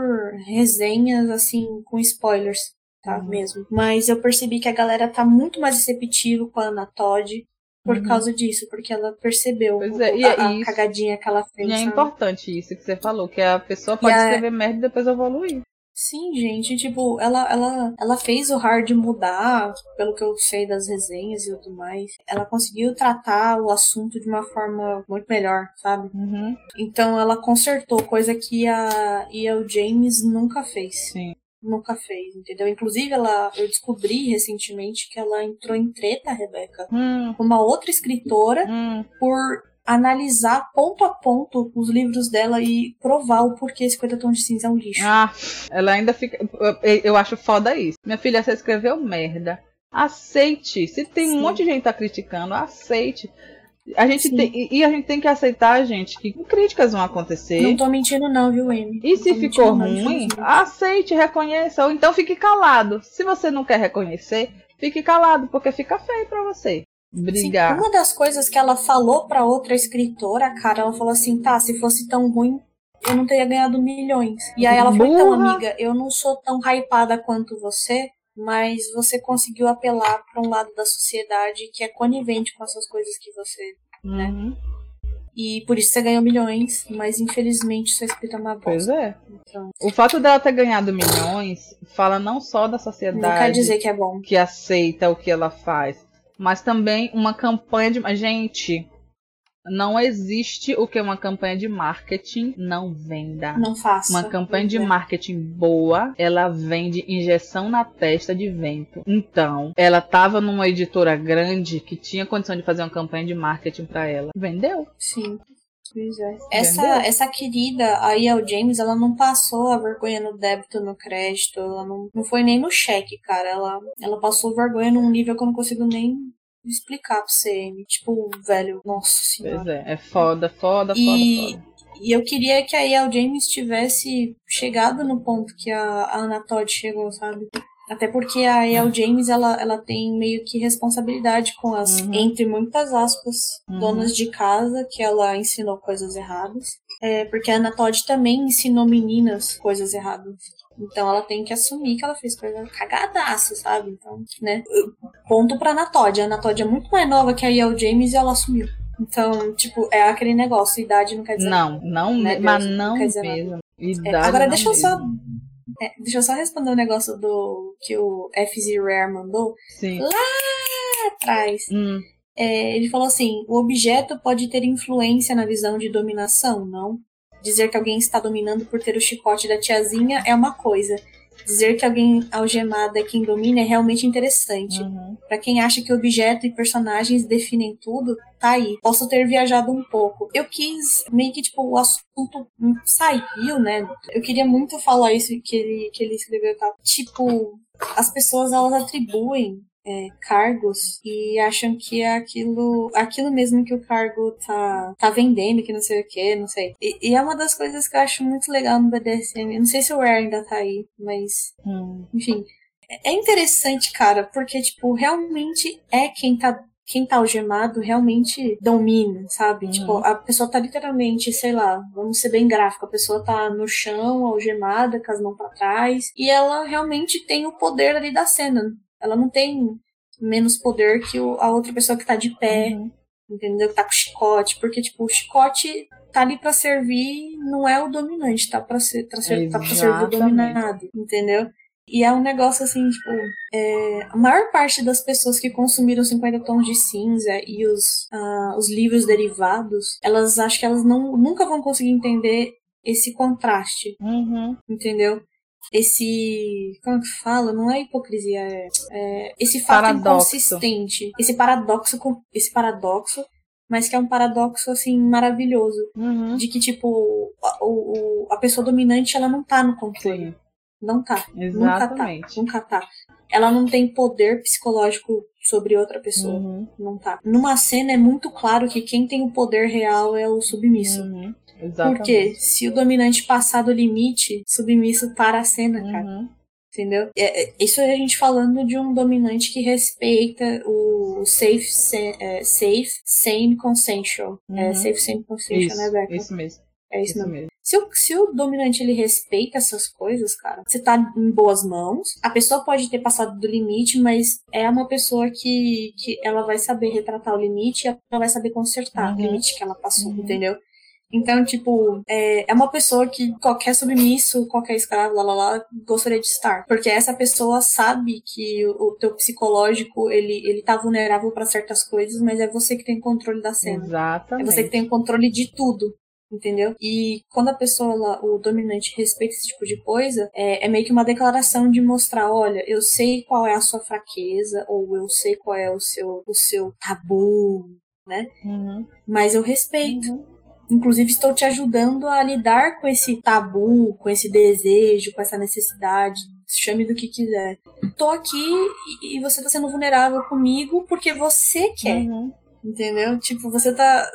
[SPEAKER 2] resenhas, assim, com spoilers, tá?
[SPEAKER 1] Uhum.
[SPEAKER 2] Mesmo. Mas eu percebi que a galera tá muito mais receptiva com a Ana Todd por
[SPEAKER 1] Uhum.
[SPEAKER 2] causa disso, porque ela percebeu
[SPEAKER 1] Pois é, e
[SPEAKER 2] a,
[SPEAKER 1] é
[SPEAKER 2] a
[SPEAKER 1] isso.
[SPEAKER 2] cagadinha que ela fez.
[SPEAKER 1] E é
[SPEAKER 2] sabe?
[SPEAKER 1] importante isso que você falou, que a pessoa pode
[SPEAKER 2] a-
[SPEAKER 1] escrever merda e depois evoluir.
[SPEAKER 2] Sim, gente, tipo, ela, ela, ela fez o hard mudar, pelo que eu sei das resenhas e tudo mais. Ela conseguiu tratar o assunto de uma forma muito melhor, sabe?
[SPEAKER 1] Uhum.
[SPEAKER 2] Então ela consertou, coisa que a E.L. James nunca fez.
[SPEAKER 1] Sim.
[SPEAKER 2] Nunca fez, entendeu? Inclusive, ela, eu descobri recentemente que ela entrou em treta, Rebeca,
[SPEAKER 1] Hum,
[SPEAKER 2] com uma outra escritora
[SPEAKER 1] hum.
[SPEAKER 2] por analisar ponto a ponto os livros dela e provar o porquê 50 Tons de Cinza é um lixo.
[SPEAKER 1] Ah, ela ainda fica. eu- acho foda isso. Minha filha, você escreveu merda. Aceite. Se tem
[SPEAKER 2] Sim.
[SPEAKER 1] um monte de gente que tá criticando, aceite. A gente
[SPEAKER 2] Sim.
[SPEAKER 1] tem, e- a gente tem que aceitar, gente, que críticas vão acontecer.
[SPEAKER 2] Não tô mentindo não, viu, Amy?
[SPEAKER 1] E
[SPEAKER 2] Não
[SPEAKER 1] se ficou
[SPEAKER 2] mentindo não,
[SPEAKER 1] ruim,
[SPEAKER 2] infelizmente.
[SPEAKER 1] aceite, reconheça, ou então fique calado. Se você não quer reconhecer, fique calado, porque fica feio pra você.
[SPEAKER 2] Sim,
[SPEAKER 1] Brigar.
[SPEAKER 2] uma das coisas que ela falou pra outra escritora, cara, ela falou assim, tá, se fosse tão ruim, eu não teria ganhado milhões. E aí ela falou, então, amiga, eu não sou tão hypada quanto você, mas você conseguiu apelar pra um lado da sociedade que é conivente com essas coisas que você...
[SPEAKER 1] Uhum.
[SPEAKER 2] E por isso você ganhou milhões, mas infelizmente sua escrita é uma
[SPEAKER 1] Pois
[SPEAKER 2] bosta.
[SPEAKER 1] é.
[SPEAKER 2] Então,
[SPEAKER 1] O fato dela ter ganhado milhões fala não só da
[SPEAKER 2] não
[SPEAKER 1] sociedade
[SPEAKER 2] quer dizer que é bom.
[SPEAKER 1] que aceita o que ela faz, mas também uma campanha de. Gente, não existe o que uma campanha de marketing não venda.
[SPEAKER 2] Não faça.
[SPEAKER 1] Uma campanha de
[SPEAKER 2] É.
[SPEAKER 1] marketing boa, ela vende injeção na testa de vento. Então, ela tava numa editora grande que tinha condição de fazer uma campanha de marketing pra ela. Vendeu?
[SPEAKER 2] Sim. É. Essa, essa querida, a E.L. James, ela não passou a vergonha no débito, no crédito, ela não, não foi nem no cheque, cara. Ela, ela passou vergonha num nível que eu não consigo nem explicar pra você. Tipo, velho, nossa senhora.
[SPEAKER 1] Pois é, é foda, foda, foda,
[SPEAKER 2] E-
[SPEAKER 1] foda.
[SPEAKER 2] E eu queria que a E.L. James tivesse chegado no ponto que a, a Anna Todd chegou, sabe? Até porque a E.L. James, ela, ela tem meio que responsabilidade com as,
[SPEAKER 1] Uhum.
[SPEAKER 2] entre muitas aspas,
[SPEAKER 1] Uhum.
[SPEAKER 2] donas de casa, que ela ensinou coisas erradas. É, porque a Anna Todd também ensinou meninas coisas erradas. Então ela tem que assumir que ela fez coisa cagadaça, sabe? Então, né? Ponto pra Anna Todd. A Anna Todd é muito mais nova que a E.L. James e ela assumiu. Então, tipo, é aquele negócio, idade não quer dizer
[SPEAKER 1] Não, não,
[SPEAKER 2] Né,
[SPEAKER 1] mas
[SPEAKER 2] Deus,
[SPEAKER 1] não
[SPEAKER 2] não quer dizer
[SPEAKER 1] mesmo.
[SPEAKER 2] É,
[SPEAKER 1] Idade
[SPEAKER 2] agora
[SPEAKER 1] não
[SPEAKER 2] deixa eu só. É, deixa eu só responder um negócio do que o FZ Rare mandou
[SPEAKER 1] Sim.
[SPEAKER 2] lá atrás.
[SPEAKER 1] Hum,
[SPEAKER 2] É, ele falou assim: o objeto pode ter influência na visão de dominação, não? Dizer que alguém está dominando por ter o chicote da tiazinha é uma coisa. Dizer que alguém algemado é quem domina é realmente interessante.
[SPEAKER 1] uhum.
[SPEAKER 2] Pra quem acha que objeto e personagens definem tudo, tá aí. Posso ter viajado um pouco. Eu quis meio que, tipo, o assunto saiu, né? Eu queria muito falar isso que ele, que ele escreveu. Tá? Tipo, as pessoas, elas atribuem é, cargos e acham que é aquilo, aquilo mesmo que o cargo tá, tá vendendo, que não sei o que, não sei. E, e é uma das coisas que eu acho muito legal no BDSM. Eu não sei se o Rare ainda tá aí, mas
[SPEAKER 1] Hum.
[SPEAKER 2] enfim, é interessante, cara, porque, tipo, realmente é quem tá. Quem tá algemado realmente domina, sabe?
[SPEAKER 1] Uhum.
[SPEAKER 2] Tipo, a pessoa tá literalmente, sei lá, vamos ser bem gráfico, a pessoa tá no chão, algemada, com as mãos pra trás, e ela realmente tem o poder ali da cena. Ela não tem menos poder que a outra pessoa que tá de pé,
[SPEAKER 1] Uhum.
[SPEAKER 2] entendeu? Que tá com chicote, porque, tipo, o chicote tá ali para servir, não é o dominante, tá pra, ser, pra ser, tá pra servir o dominado, entendeu? E é um negócio assim, tipo, é, a maior parte das pessoas que consumiram 50 tons de cinza e os, uh, os livros derivados, elas acho que elas não, nunca vão conseguir entender esse contraste,
[SPEAKER 1] uhum.
[SPEAKER 2] entendeu? Esse. Como que fala? Não é hipocrisia, é. é esse fato
[SPEAKER 1] paradoxo.
[SPEAKER 2] inconsistente. Esse paradoxo. Esse paradoxo mas que é um paradoxo assim maravilhoso
[SPEAKER 1] uhum.
[SPEAKER 2] de que tipo a, o, a pessoa dominante ela não tá no controle Sim. não tá
[SPEAKER 1] Exatamente.
[SPEAKER 2] nunca tá nunca tá ela não tem poder psicológico sobre outra pessoa
[SPEAKER 1] uhum.
[SPEAKER 2] não tá numa cena é muito claro que quem tem o poder real é o submisso
[SPEAKER 1] uhum. Exatamente.
[SPEAKER 2] Porque se o dominante passar do limite, submisso para a cena, cara.
[SPEAKER 1] Uhum.
[SPEAKER 2] Entendeu? É, é, isso é a gente falando de um dominante que respeita o safe, é, safe sane, consensual. É,
[SPEAKER 1] Uhum.
[SPEAKER 2] É, safe, sane, consensual, né, Beca?
[SPEAKER 1] isso mesmo.
[SPEAKER 2] É isso,
[SPEAKER 1] Isso
[SPEAKER 2] mesmo.
[SPEAKER 1] mesmo.
[SPEAKER 2] Se o, se o dominante ele respeita essas coisas, cara, você tá em boas mãos. A pessoa pode ter passado do limite, mas é uma pessoa que, que ela vai saber retratar o limite e ela vai saber consertar
[SPEAKER 1] Uhum.
[SPEAKER 2] o limite que ela passou,
[SPEAKER 1] Uhum.
[SPEAKER 2] entendeu? Então, tipo, é, é uma pessoa que qualquer submisso, qualquer escravo, lá, lá, lá, gostaria de estar. Porque essa pessoa sabe que o, o teu psicológico, ele, ele tá vulnerável para certas coisas, mas é você que tem controle da cena. É
[SPEAKER 1] Exatamente.
[SPEAKER 2] você que tem o controle de tudo. Entendeu? E quando a pessoa, o dominante, respeita esse tipo de coisa, é, é meio que uma declaração de mostrar: olha, eu sei qual é a sua fraqueza, ou eu sei qual é o seu, o seu tabu,
[SPEAKER 1] Uhum.
[SPEAKER 2] mas eu respeito.
[SPEAKER 1] Uhum.
[SPEAKER 2] Inclusive, estou te ajudando a lidar com esse tabu, com esse desejo, com essa necessidade. Chame do que quiser. Tô aqui e- você tá sendo vulnerável comigo porque você quer.
[SPEAKER 1] Uhum.
[SPEAKER 2] Entendeu? Tipo, você tá.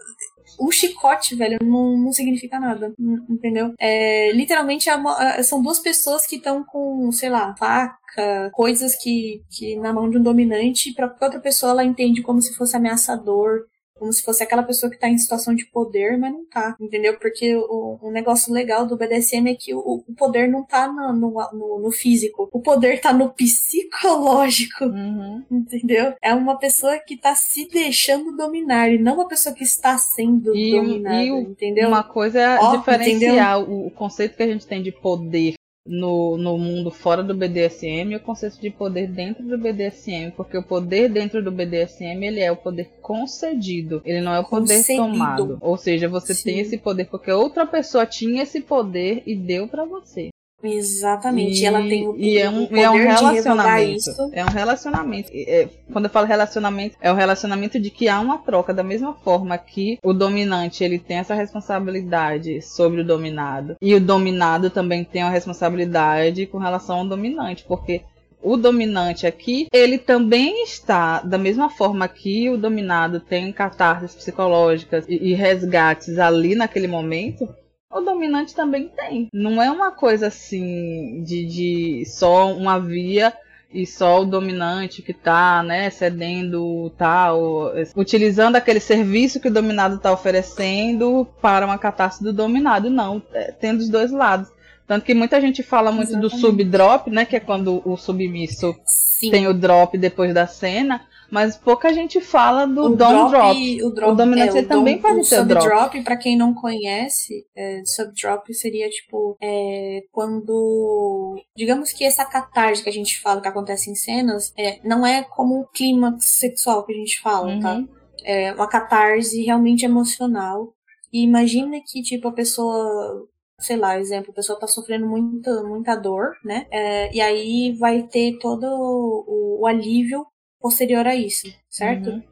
[SPEAKER 2] O chicote, velho, não, não significa nada. n- Entendeu? É, literalmente é uma- são duas pessoas que estão com, sei lá, faca, coisas que, que na mão de um dominante, qualquer outra pessoa ela entende como se fosse ameaçador. Como se fosse aquela pessoa que tá em situação de poder, mas não tá, entendeu? Porque o, o negócio legal do BDSM é que o, o poder não tá no, no, no- físico. O poder tá no psicológico.
[SPEAKER 1] Uhum.
[SPEAKER 2] Entendeu? É uma pessoa que tá se deixando dominar e não uma pessoa que está sendo
[SPEAKER 1] E
[SPEAKER 2] dominada,
[SPEAKER 1] e o-
[SPEAKER 2] entendeu?
[SPEAKER 1] Uma coisa é
[SPEAKER 2] Ó,
[SPEAKER 1] diferenciar o, o conceito que a gente tem de poder no, no mundo fora do BDSM e o conceito de poder dentro do BDSM, porque o poder dentro do BDSM ele é o poder concedido, ele não é o poder
[SPEAKER 2] Concedido.
[SPEAKER 1] tomado. Ou seja, você
[SPEAKER 2] Sim.
[SPEAKER 1] tem esse poder porque outra pessoa tinha esse poder e deu pra você.
[SPEAKER 2] Exatamente. E, ela tem o,
[SPEAKER 1] e é um,
[SPEAKER 2] poder
[SPEAKER 1] é um relacionamento.
[SPEAKER 2] isso.
[SPEAKER 1] É um relacionamento. É, quando eu falo relacionamento, é o relacionamento de que há uma troca. Da mesma forma que o dominante ele tem essa responsabilidade sobre o dominado. E o dominado também tem uma responsabilidade com relação ao dominante. Porque o dominante aqui, ele também está, da mesma forma que o dominado tem catarses psicológicas e, e resgates ali naquele momento, o dominante também tem. Não é uma coisa assim de, de só uma via e só o dominante que tá, né, cedendo tal, utilizando aquele serviço que o dominado está oferecendo para uma catástrofe do dominado. Não, é, tem dos dois lados. Tanto que muita gente fala muito do
[SPEAKER 2] Exatamente.
[SPEAKER 1] sub-drop, né, que é quando o submisso
[SPEAKER 2] Sim.
[SPEAKER 1] tem o drop depois da cena, mas pouca gente fala do
[SPEAKER 2] o
[SPEAKER 1] dom drop.
[SPEAKER 2] o drop,
[SPEAKER 1] O dominante
[SPEAKER 2] é,
[SPEAKER 1] ele também
[SPEAKER 2] dom-
[SPEAKER 1] pode
[SPEAKER 2] o
[SPEAKER 1] ter o drop.
[SPEAKER 2] subdrop, pra quem não conhece, é, subdrop seria tipo é, quando, digamos que essa catarse que a gente fala que acontece em cenas, é, não é como o clímax sexual que a gente fala, tá?
[SPEAKER 1] Uhum.
[SPEAKER 2] É uma catarse realmente emocional. E imagina que tipo a pessoa sei lá, exemplo, a pessoa tá sofrendo muita, muita dor, né? É, e aí vai ter todo o, o alívio posterior a isso, certo?
[SPEAKER 1] Uhum.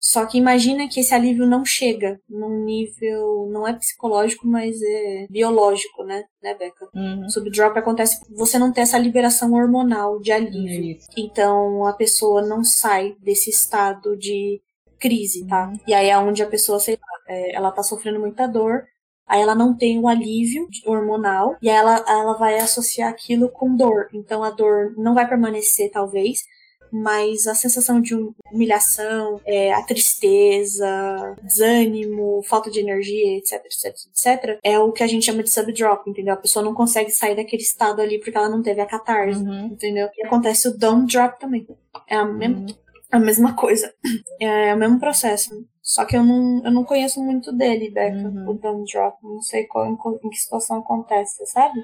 [SPEAKER 2] Só que imagina que esse alívio não chega num nível, não é psicológico, mas é biológico, né, né, Beca?
[SPEAKER 1] Uhum.
[SPEAKER 2] O subdrop acontece você não ter essa liberação hormonal de alívio. Então a pessoa não sai desse estado de crise, tá?
[SPEAKER 1] Uhum.
[SPEAKER 2] E aí é onde a pessoa, sei lá, é, ela tá sofrendo muita dor, aí ela não tem o alívio hormonal, e aí ela, ela vai associar aquilo com dor. Então a dor não vai permanecer, talvez, mas a sensação de hum- humilhação, é, a tristeza, desânimo, falta de energia, etc, etc, etc, é o que a gente chama de subdrop, entendeu? A pessoa não consegue sair daquele estado ali porque ela não teve a catarse,
[SPEAKER 1] Uhum.
[SPEAKER 2] entendeu? E acontece o down drop também. É a, mesma, a mesma coisa. É o mesmo processo. Só que eu não, eu não conheço muito dele, Beca,
[SPEAKER 1] Uhum.
[SPEAKER 2] o Dumdrop. Não sei qual, em, em que situação acontece, sabe?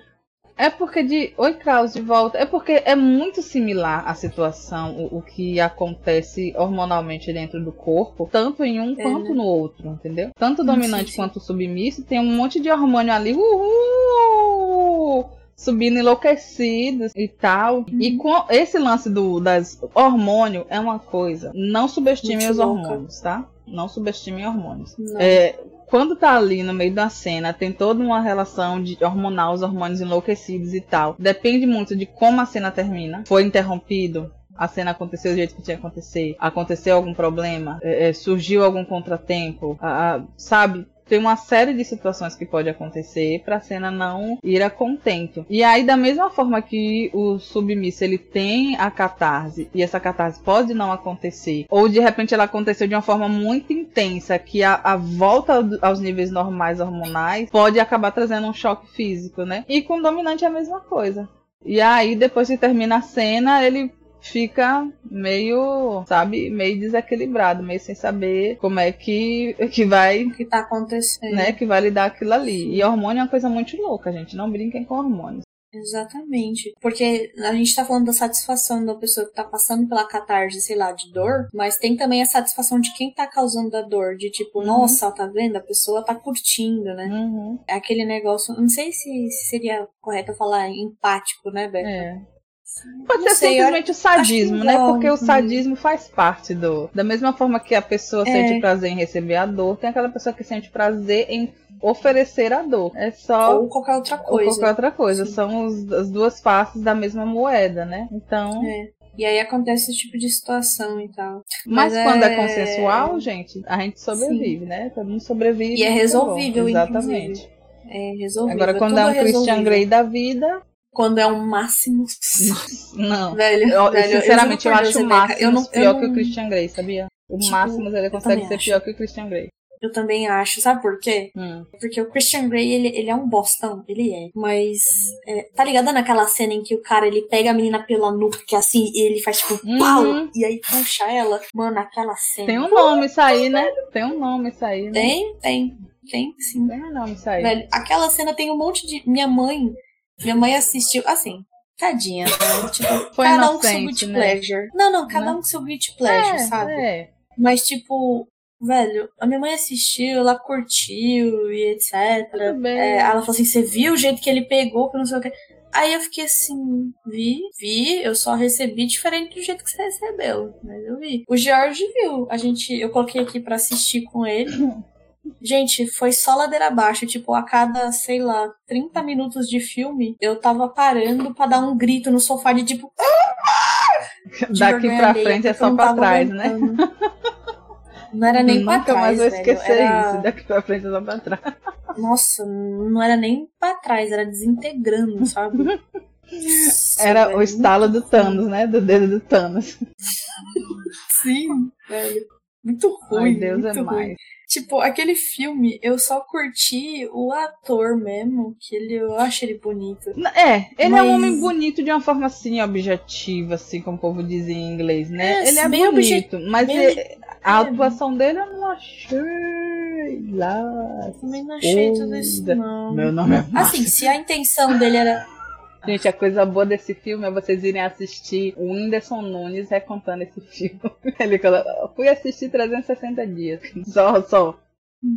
[SPEAKER 1] É porque de. Oi, Kraus, de volta. É porque é muito similar a situação, o, o que acontece hormonalmente dentro do corpo, tanto em um
[SPEAKER 2] É,
[SPEAKER 1] quanto
[SPEAKER 2] né?
[SPEAKER 1] no outro, entendeu? Tanto o dominante
[SPEAKER 2] sim, sim.
[SPEAKER 1] quanto o submisso tem um monte de hormônio ali. Uhul! Subindo enlouquecidos e tal.
[SPEAKER 2] Uhum.
[SPEAKER 1] E com esse lance do das hormônio é uma coisa. Não subestimem
[SPEAKER 2] Muito
[SPEAKER 1] os
[SPEAKER 2] louca.
[SPEAKER 1] hormônios, tá? Não subestimem hormônios.
[SPEAKER 2] Não.
[SPEAKER 1] É, quando tá ali no meio da cena, tem toda uma relação de hormonal, os hormônios enlouquecidos e tal. Depende muito de como a cena termina. Foi interrompido. A cena aconteceu do jeito que tinha que acontecer. Aconteceu algum problema. é, é, surgiu algum contratempo. a- a- sabe? Tem uma série de situações que pode acontecer pra cena não ir a contento. E aí, da mesma forma que o submisso ele tem a catarse, e essa catarse pode não acontecer, ou de repente ela aconteceu de uma forma muito intensa, que a, a volta ao- aos níveis normais hormonais pode acabar trazendo um choque físico, né? E com o dominante é a mesma coisa. E aí, depois que termina a cena, ele fica meio, sabe, meio desequilibrado, meio sem saber como é que, que vai
[SPEAKER 2] O que tá acontecendo?
[SPEAKER 1] né, que vai lidar aquilo ali. E hormônio é uma coisa muito louca, gente. Não brinquem com hormônios.
[SPEAKER 2] Exatamente. Porque a gente tá falando da satisfação da pessoa que tá passando pela catarse, sei lá, de dor, mas tem também a satisfação de quem tá causando a dor, de tipo,
[SPEAKER 1] Uhum.
[SPEAKER 2] nossa, tá vendo? A pessoa tá curtindo, né?
[SPEAKER 1] Uhum.
[SPEAKER 2] É aquele negócio, não sei se, se seria correto falar empático, né, Beca?
[SPEAKER 1] É. Pode
[SPEAKER 2] Não
[SPEAKER 1] ser
[SPEAKER 2] sei,
[SPEAKER 1] simplesmente o sadismo, né? Porque o
[SPEAKER 2] uhum.
[SPEAKER 1] sadismo faz parte do. Da mesma forma que a pessoa
[SPEAKER 2] É.
[SPEAKER 1] sente prazer em receber a dor, tem aquela pessoa que sente prazer em oferecer a dor. É só.
[SPEAKER 2] Ou qualquer outra
[SPEAKER 1] ou
[SPEAKER 2] coisa.
[SPEAKER 1] qualquer outra coisa.
[SPEAKER 2] Sim.
[SPEAKER 1] São os- as duas faces da mesma moeda, né? Então.
[SPEAKER 2] É. E aí acontece esse tipo de situação e tal.
[SPEAKER 1] Mas,
[SPEAKER 2] Mas
[SPEAKER 1] quando é...
[SPEAKER 2] é-
[SPEAKER 1] consensual, gente, a gente sobrevive, né? Todo mundo sobrevive.
[SPEAKER 2] E é resolvível,
[SPEAKER 1] Exatamente.
[SPEAKER 2] É resolvido.
[SPEAKER 1] Agora, quando é um Christian Grey da vida,
[SPEAKER 2] Quando é um máximo.
[SPEAKER 1] não.
[SPEAKER 2] velho,
[SPEAKER 1] Eu,
[SPEAKER 2] velho,
[SPEAKER 1] sinceramente, eu,
[SPEAKER 2] por
[SPEAKER 1] acho
[SPEAKER 2] Deus,
[SPEAKER 1] o Máximos
[SPEAKER 2] eu não, eu
[SPEAKER 1] pior
[SPEAKER 2] não-
[SPEAKER 1] que o Christian Grey, sabia? O
[SPEAKER 2] Tipo,
[SPEAKER 1] Máximos ele
[SPEAKER 2] eu
[SPEAKER 1] consegue ser
[SPEAKER 2] acho.
[SPEAKER 1] pior que o Christian Grey.
[SPEAKER 2] Eu também acho. Sabe por quê?
[SPEAKER 1] Hum.
[SPEAKER 2] Porque o Christian Grey, ele, ele é um bostão. Ele é. Mas, é, tá ligado naquela cena em que o cara, ele pega a menina pela nuca, que é assim, e ele faz tipo,
[SPEAKER 1] Uhum.
[SPEAKER 2] pau! E aí puxa ela. Mano, aquela cena.
[SPEAKER 1] Tem um nome isso aí, né? Tem um nome isso aí, né?
[SPEAKER 2] Tem, tem. Tem, sim.
[SPEAKER 1] Tem um nome isso aí.
[SPEAKER 2] Velho, aquela cena tem um monte de. Minha mãe. Minha mãe assistiu. Assim, tadinha, né? Tipo,
[SPEAKER 1] Foi
[SPEAKER 2] cada um com seu guilty
[SPEAKER 1] né?
[SPEAKER 2] pleasure. Não, não, cada
[SPEAKER 1] Né?
[SPEAKER 2] um com seu guilty pleasure,
[SPEAKER 1] é,
[SPEAKER 2] sabe?
[SPEAKER 1] É.
[SPEAKER 2] Mas, tipo, velho, a minha mãe assistiu, ela curtiu e etc.
[SPEAKER 1] Tudo bem.
[SPEAKER 2] É, ela falou assim: você viu o jeito que ele pegou, que não sei o que. Aí eu fiquei assim, vi, vi, eu só recebi diferente do jeito que você recebeu, mas eu vi. O George viu, a gente, eu coloquei aqui pra assistir com ele. Gente, foi só ladeira abaixo, tipo, a cada, sei lá, 30 minutos de filme, eu tava parando pra dar um grito no sofá de tipo, de
[SPEAKER 1] Daqui pra
[SPEAKER 2] alheia,
[SPEAKER 1] frente é só pra trás, né?
[SPEAKER 2] aguentando. Não era nem pra trás,
[SPEAKER 1] mais vou esquecer
[SPEAKER 2] Era-
[SPEAKER 1] isso. Daqui pra frente é só pra trás.
[SPEAKER 2] Nossa, não era nem pra trás, era desintegrando, sabe? Nossa,
[SPEAKER 1] Era
[SPEAKER 2] velho,
[SPEAKER 1] o estalo do. Thanos, né? Do dedo do Thanos.
[SPEAKER 2] Sim, velho. Muito ruim.
[SPEAKER 1] Ai, Deus é
[SPEAKER 2] ruim.
[SPEAKER 1] mais.
[SPEAKER 2] Tipo, aquele filme, eu só curti o ator mesmo, que ele, eu acho ele bonito.
[SPEAKER 1] É, ele é um
[SPEAKER 2] Mas-
[SPEAKER 1] homem bonito de uma forma assim, objetiva, assim, como o povo diz em inglês, né?
[SPEAKER 2] É,
[SPEAKER 1] ele é
[SPEAKER 2] bem
[SPEAKER 1] bonito, mas
[SPEAKER 2] bem
[SPEAKER 1] ele- a
[SPEAKER 2] é.
[SPEAKER 1] atuação dele eu não achei lá.
[SPEAKER 2] Também não achei tudo isso, não.
[SPEAKER 1] Meu nome é
[SPEAKER 2] Assim,
[SPEAKER 1] Márcio.
[SPEAKER 2] se a intenção dele era.
[SPEAKER 1] Gente, a coisa boa desse filme é vocês irem assistir o Whindersson Nunes recontando esse filme. Ele falou, "Eu fui assistir 360 dias. Só, só.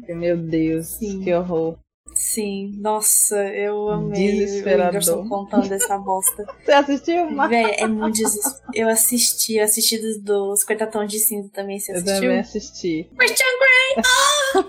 [SPEAKER 1] Meu Deus,
[SPEAKER 2] Sim.
[SPEAKER 1] que horror.
[SPEAKER 2] Sim, nossa, eu amei o. Whindersson contando essa bosta.
[SPEAKER 1] Você assistiu?
[SPEAKER 2] Véi, é muito desesperador. Eu assisti, eu assisti dos, dos 50 Tons de Cinza também, você
[SPEAKER 1] Eu
[SPEAKER 2] assistiu?
[SPEAKER 1] também assisti.
[SPEAKER 2] Christian Grey! Ah!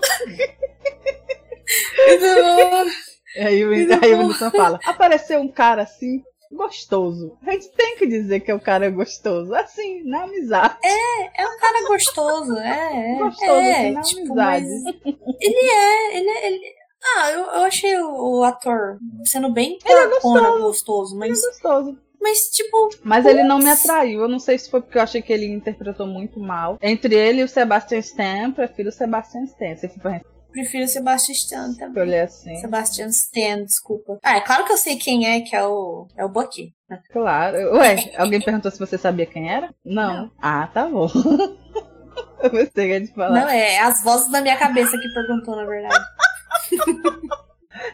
[SPEAKER 1] Aí, o- aí o fala: apareceu um cara assim, gostoso. A gente tem que dizer que o cara é gostoso. Assim, na amizade.
[SPEAKER 2] é um cara gostoso, é. é,
[SPEAKER 1] Gostoso,
[SPEAKER 2] é,
[SPEAKER 1] assim, na
[SPEAKER 2] tipo,
[SPEAKER 1] amizade.
[SPEAKER 2] mas ele é, ele é. Ele... Ah, eu, eu achei o, o ator sendo bem
[SPEAKER 1] Ele é
[SPEAKER 2] porcona gostoso,
[SPEAKER 1] Ele é
[SPEAKER 2] mas,
[SPEAKER 1] gostoso.
[SPEAKER 2] mas tipo,
[SPEAKER 1] Mas ele não me atraiu. Eu não sei se foi porque eu achei que ele interpretou muito mal. Entre ele e o Sebastian Stan, prefiro o Sebastian Stan. Se for pra
[SPEAKER 2] prefiro o Sebastian Stan também.
[SPEAKER 1] escolher assim.
[SPEAKER 2] Sebastian Stan, desculpa. Ah, é claro que eu sei quem é, que é o, é o Bucky.
[SPEAKER 1] Claro. Ué, alguém perguntou se você sabia quem era? Não.
[SPEAKER 2] Não.
[SPEAKER 1] Ah, tá bom. Eu pensei que ia te falar.
[SPEAKER 2] Não, é as vozes da minha cabeça que perguntou, na verdade.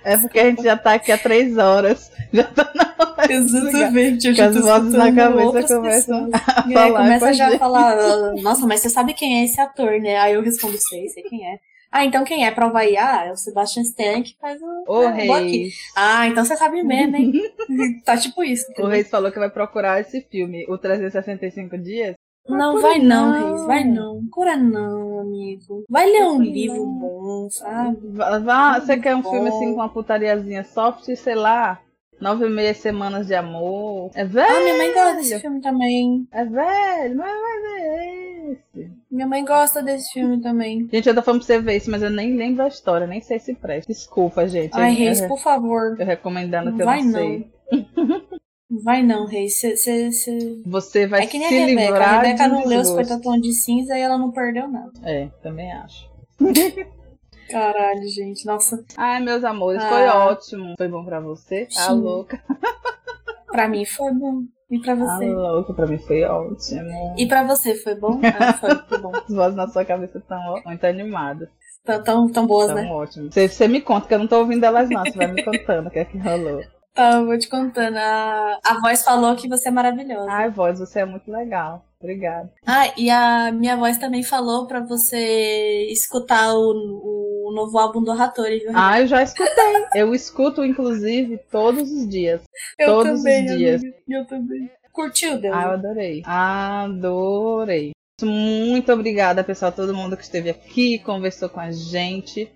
[SPEAKER 1] É porque a gente já tá aqui há três horas. Já tá na hora.
[SPEAKER 2] Exatamente, eu
[SPEAKER 1] Que as vozes na cabeça começam a falar com
[SPEAKER 2] começa já a falar, "Ah, nossa, mas você sabe quem é esse ator, né? Aí eu respondo, sei, sei quem é. Ah, então quem é? Prova aí. Ah, é o Sebastian Stan que faz o. É, aqui.
[SPEAKER 1] Reis.
[SPEAKER 2] Ah, então você sabe mesmo, hein? tá tipo isso.
[SPEAKER 1] O
[SPEAKER 2] entendeu?
[SPEAKER 1] Reis falou que vai procurar esse filme, o 365 Dias.
[SPEAKER 2] Não, vai não,
[SPEAKER 1] não.
[SPEAKER 2] Reis, vai não. Cura não, amigo. Vai ler um livro
[SPEAKER 1] não.
[SPEAKER 2] bom, sabe?
[SPEAKER 1] Vá, vá- você quer um
[SPEAKER 2] bom.
[SPEAKER 1] filme assim com uma putariazinha soft, sei lá, nove e meia semanas de amor. É velho.
[SPEAKER 2] Ah, minha mãe gosta desse filme também.
[SPEAKER 1] É velho, mas vai ver esse.
[SPEAKER 2] Minha mãe gosta desse filme também.
[SPEAKER 1] Gente, eu tô falando pra você ver isso, mas eu nem lembro a história, nem sei se presta. Desculpa, gente.
[SPEAKER 2] Ai,
[SPEAKER 1] eu,
[SPEAKER 2] Reis,
[SPEAKER 1] eu,
[SPEAKER 2] por favor.
[SPEAKER 1] eu recomendando que eu
[SPEAKER 2] Vai
[SPEAKER 1] não
[SPEAKER 2] não.
[SPEAKER 1] sei.
[SPEAKER 2] Vai não, Reis. Cê, cê, cê...
[SPEAKER 1] Você vai
[SPEAKER 2] É que nem a Rebeca. A Rebeca não leu os
[SPEAKER 1] desgosto.
[SPEAKER 2] 50 tons de cinza e ela não perdeu nada.
[SPEAKER 1] É, também acho.
[SPEAKER 2] Caralho, gente. Nossa,
[SPEAKER 1] Ai, meus amores,
[SPEAKER 2] Ah.
[SPEAKER 1] foi ótimo. Foi bom pra você? A
[SPEAKER 2] Sim.
[SPEAKER 1] louca.
[SPEAKER 2] pra mim foi bom. E pra
[SPEAKER 1] A
[SPEAKER 2] você?
[SPEAKER 1] louca, pra mim foi ótimo.
[SPEAKER 2] E pra você foi bom? Ah, foi, foi bom.
[SPEAKER 1] As vozes na sua cabeça estão muito animadas.
[SPEAKER 2] Tão, tão, tão boas,
[SPEAKER 1] Tão
[SPEAKER 2] né?
[SPEAKER 1] ótimas. Você, você me conta, que eu não tô ouvindo elas não. Você vai me contando o que é que rolou.
[SPEAKER 2] Tá, eu vou te contando. A, a voz falou que você é maravilhosa.
[SPEAKER 1] Ai, voz, você é muito legal. Obrigada.
[SPEAKER 2] Ah, e a minha voz também falou pra você escutar o, o novo álbum do Hattori, viu?
[SPEAKER 1] Ah, eu já escutei. Eu escuto, inclusive, todos os dias.
[SPEAKER 2] eu
[SPEAKER 1] todos os
[SPEAKER 2] também,
[SPEAKER 1] dias.
[SPEAKER 2] amiga. Eu também. Curtiu, Deus?
[SPEAKER 1] Ah, eu adorei. Adorei. Muito obrigada, pessoal, todo mundo que esteve aqui, conversou com a gente,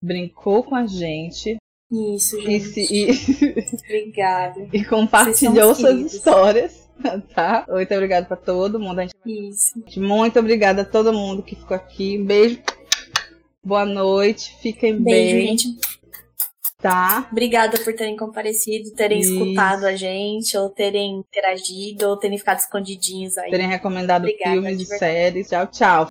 [SPEAKER 1] brincou com a gente
[SPEAKER 2] Isso,
[SPEAKER 1] e,
[SPEAKER 2] gente.
[SPEAKER 1] se- e-
[SPEAKER 2] Obrigada.
[SPEAKER 1] e compartilhou suas
[SPEAKER 2] queridos.
[SPEAKER 1] histórias, tá? Muito obrigada pra todo mundo.
[SPEAKER 2] Isso.
[SPEAKER 1] Muito obrigada a todo mundo que ficou aqui. Um beijo. Boa noite. Fiquem
[SPEAKER 2] Beijo,
[SPEAKER 1] bem,
[SPEAKER 2] gente.
[SPEAKER 1] tá?
[SPEAKER 2] Obrigada por terem comparecido, terem
[SPEAKER 1] Isso.
[SPEAKER 2] escutado a gente, ou terem interagido, ou terem ficado escondidinhos aí.
[SPEAKER 1] Terem recomendado
[SPEAKER 2] Obrigada,
[SPEAKER 1] filmes e séries. Tchau, tchau.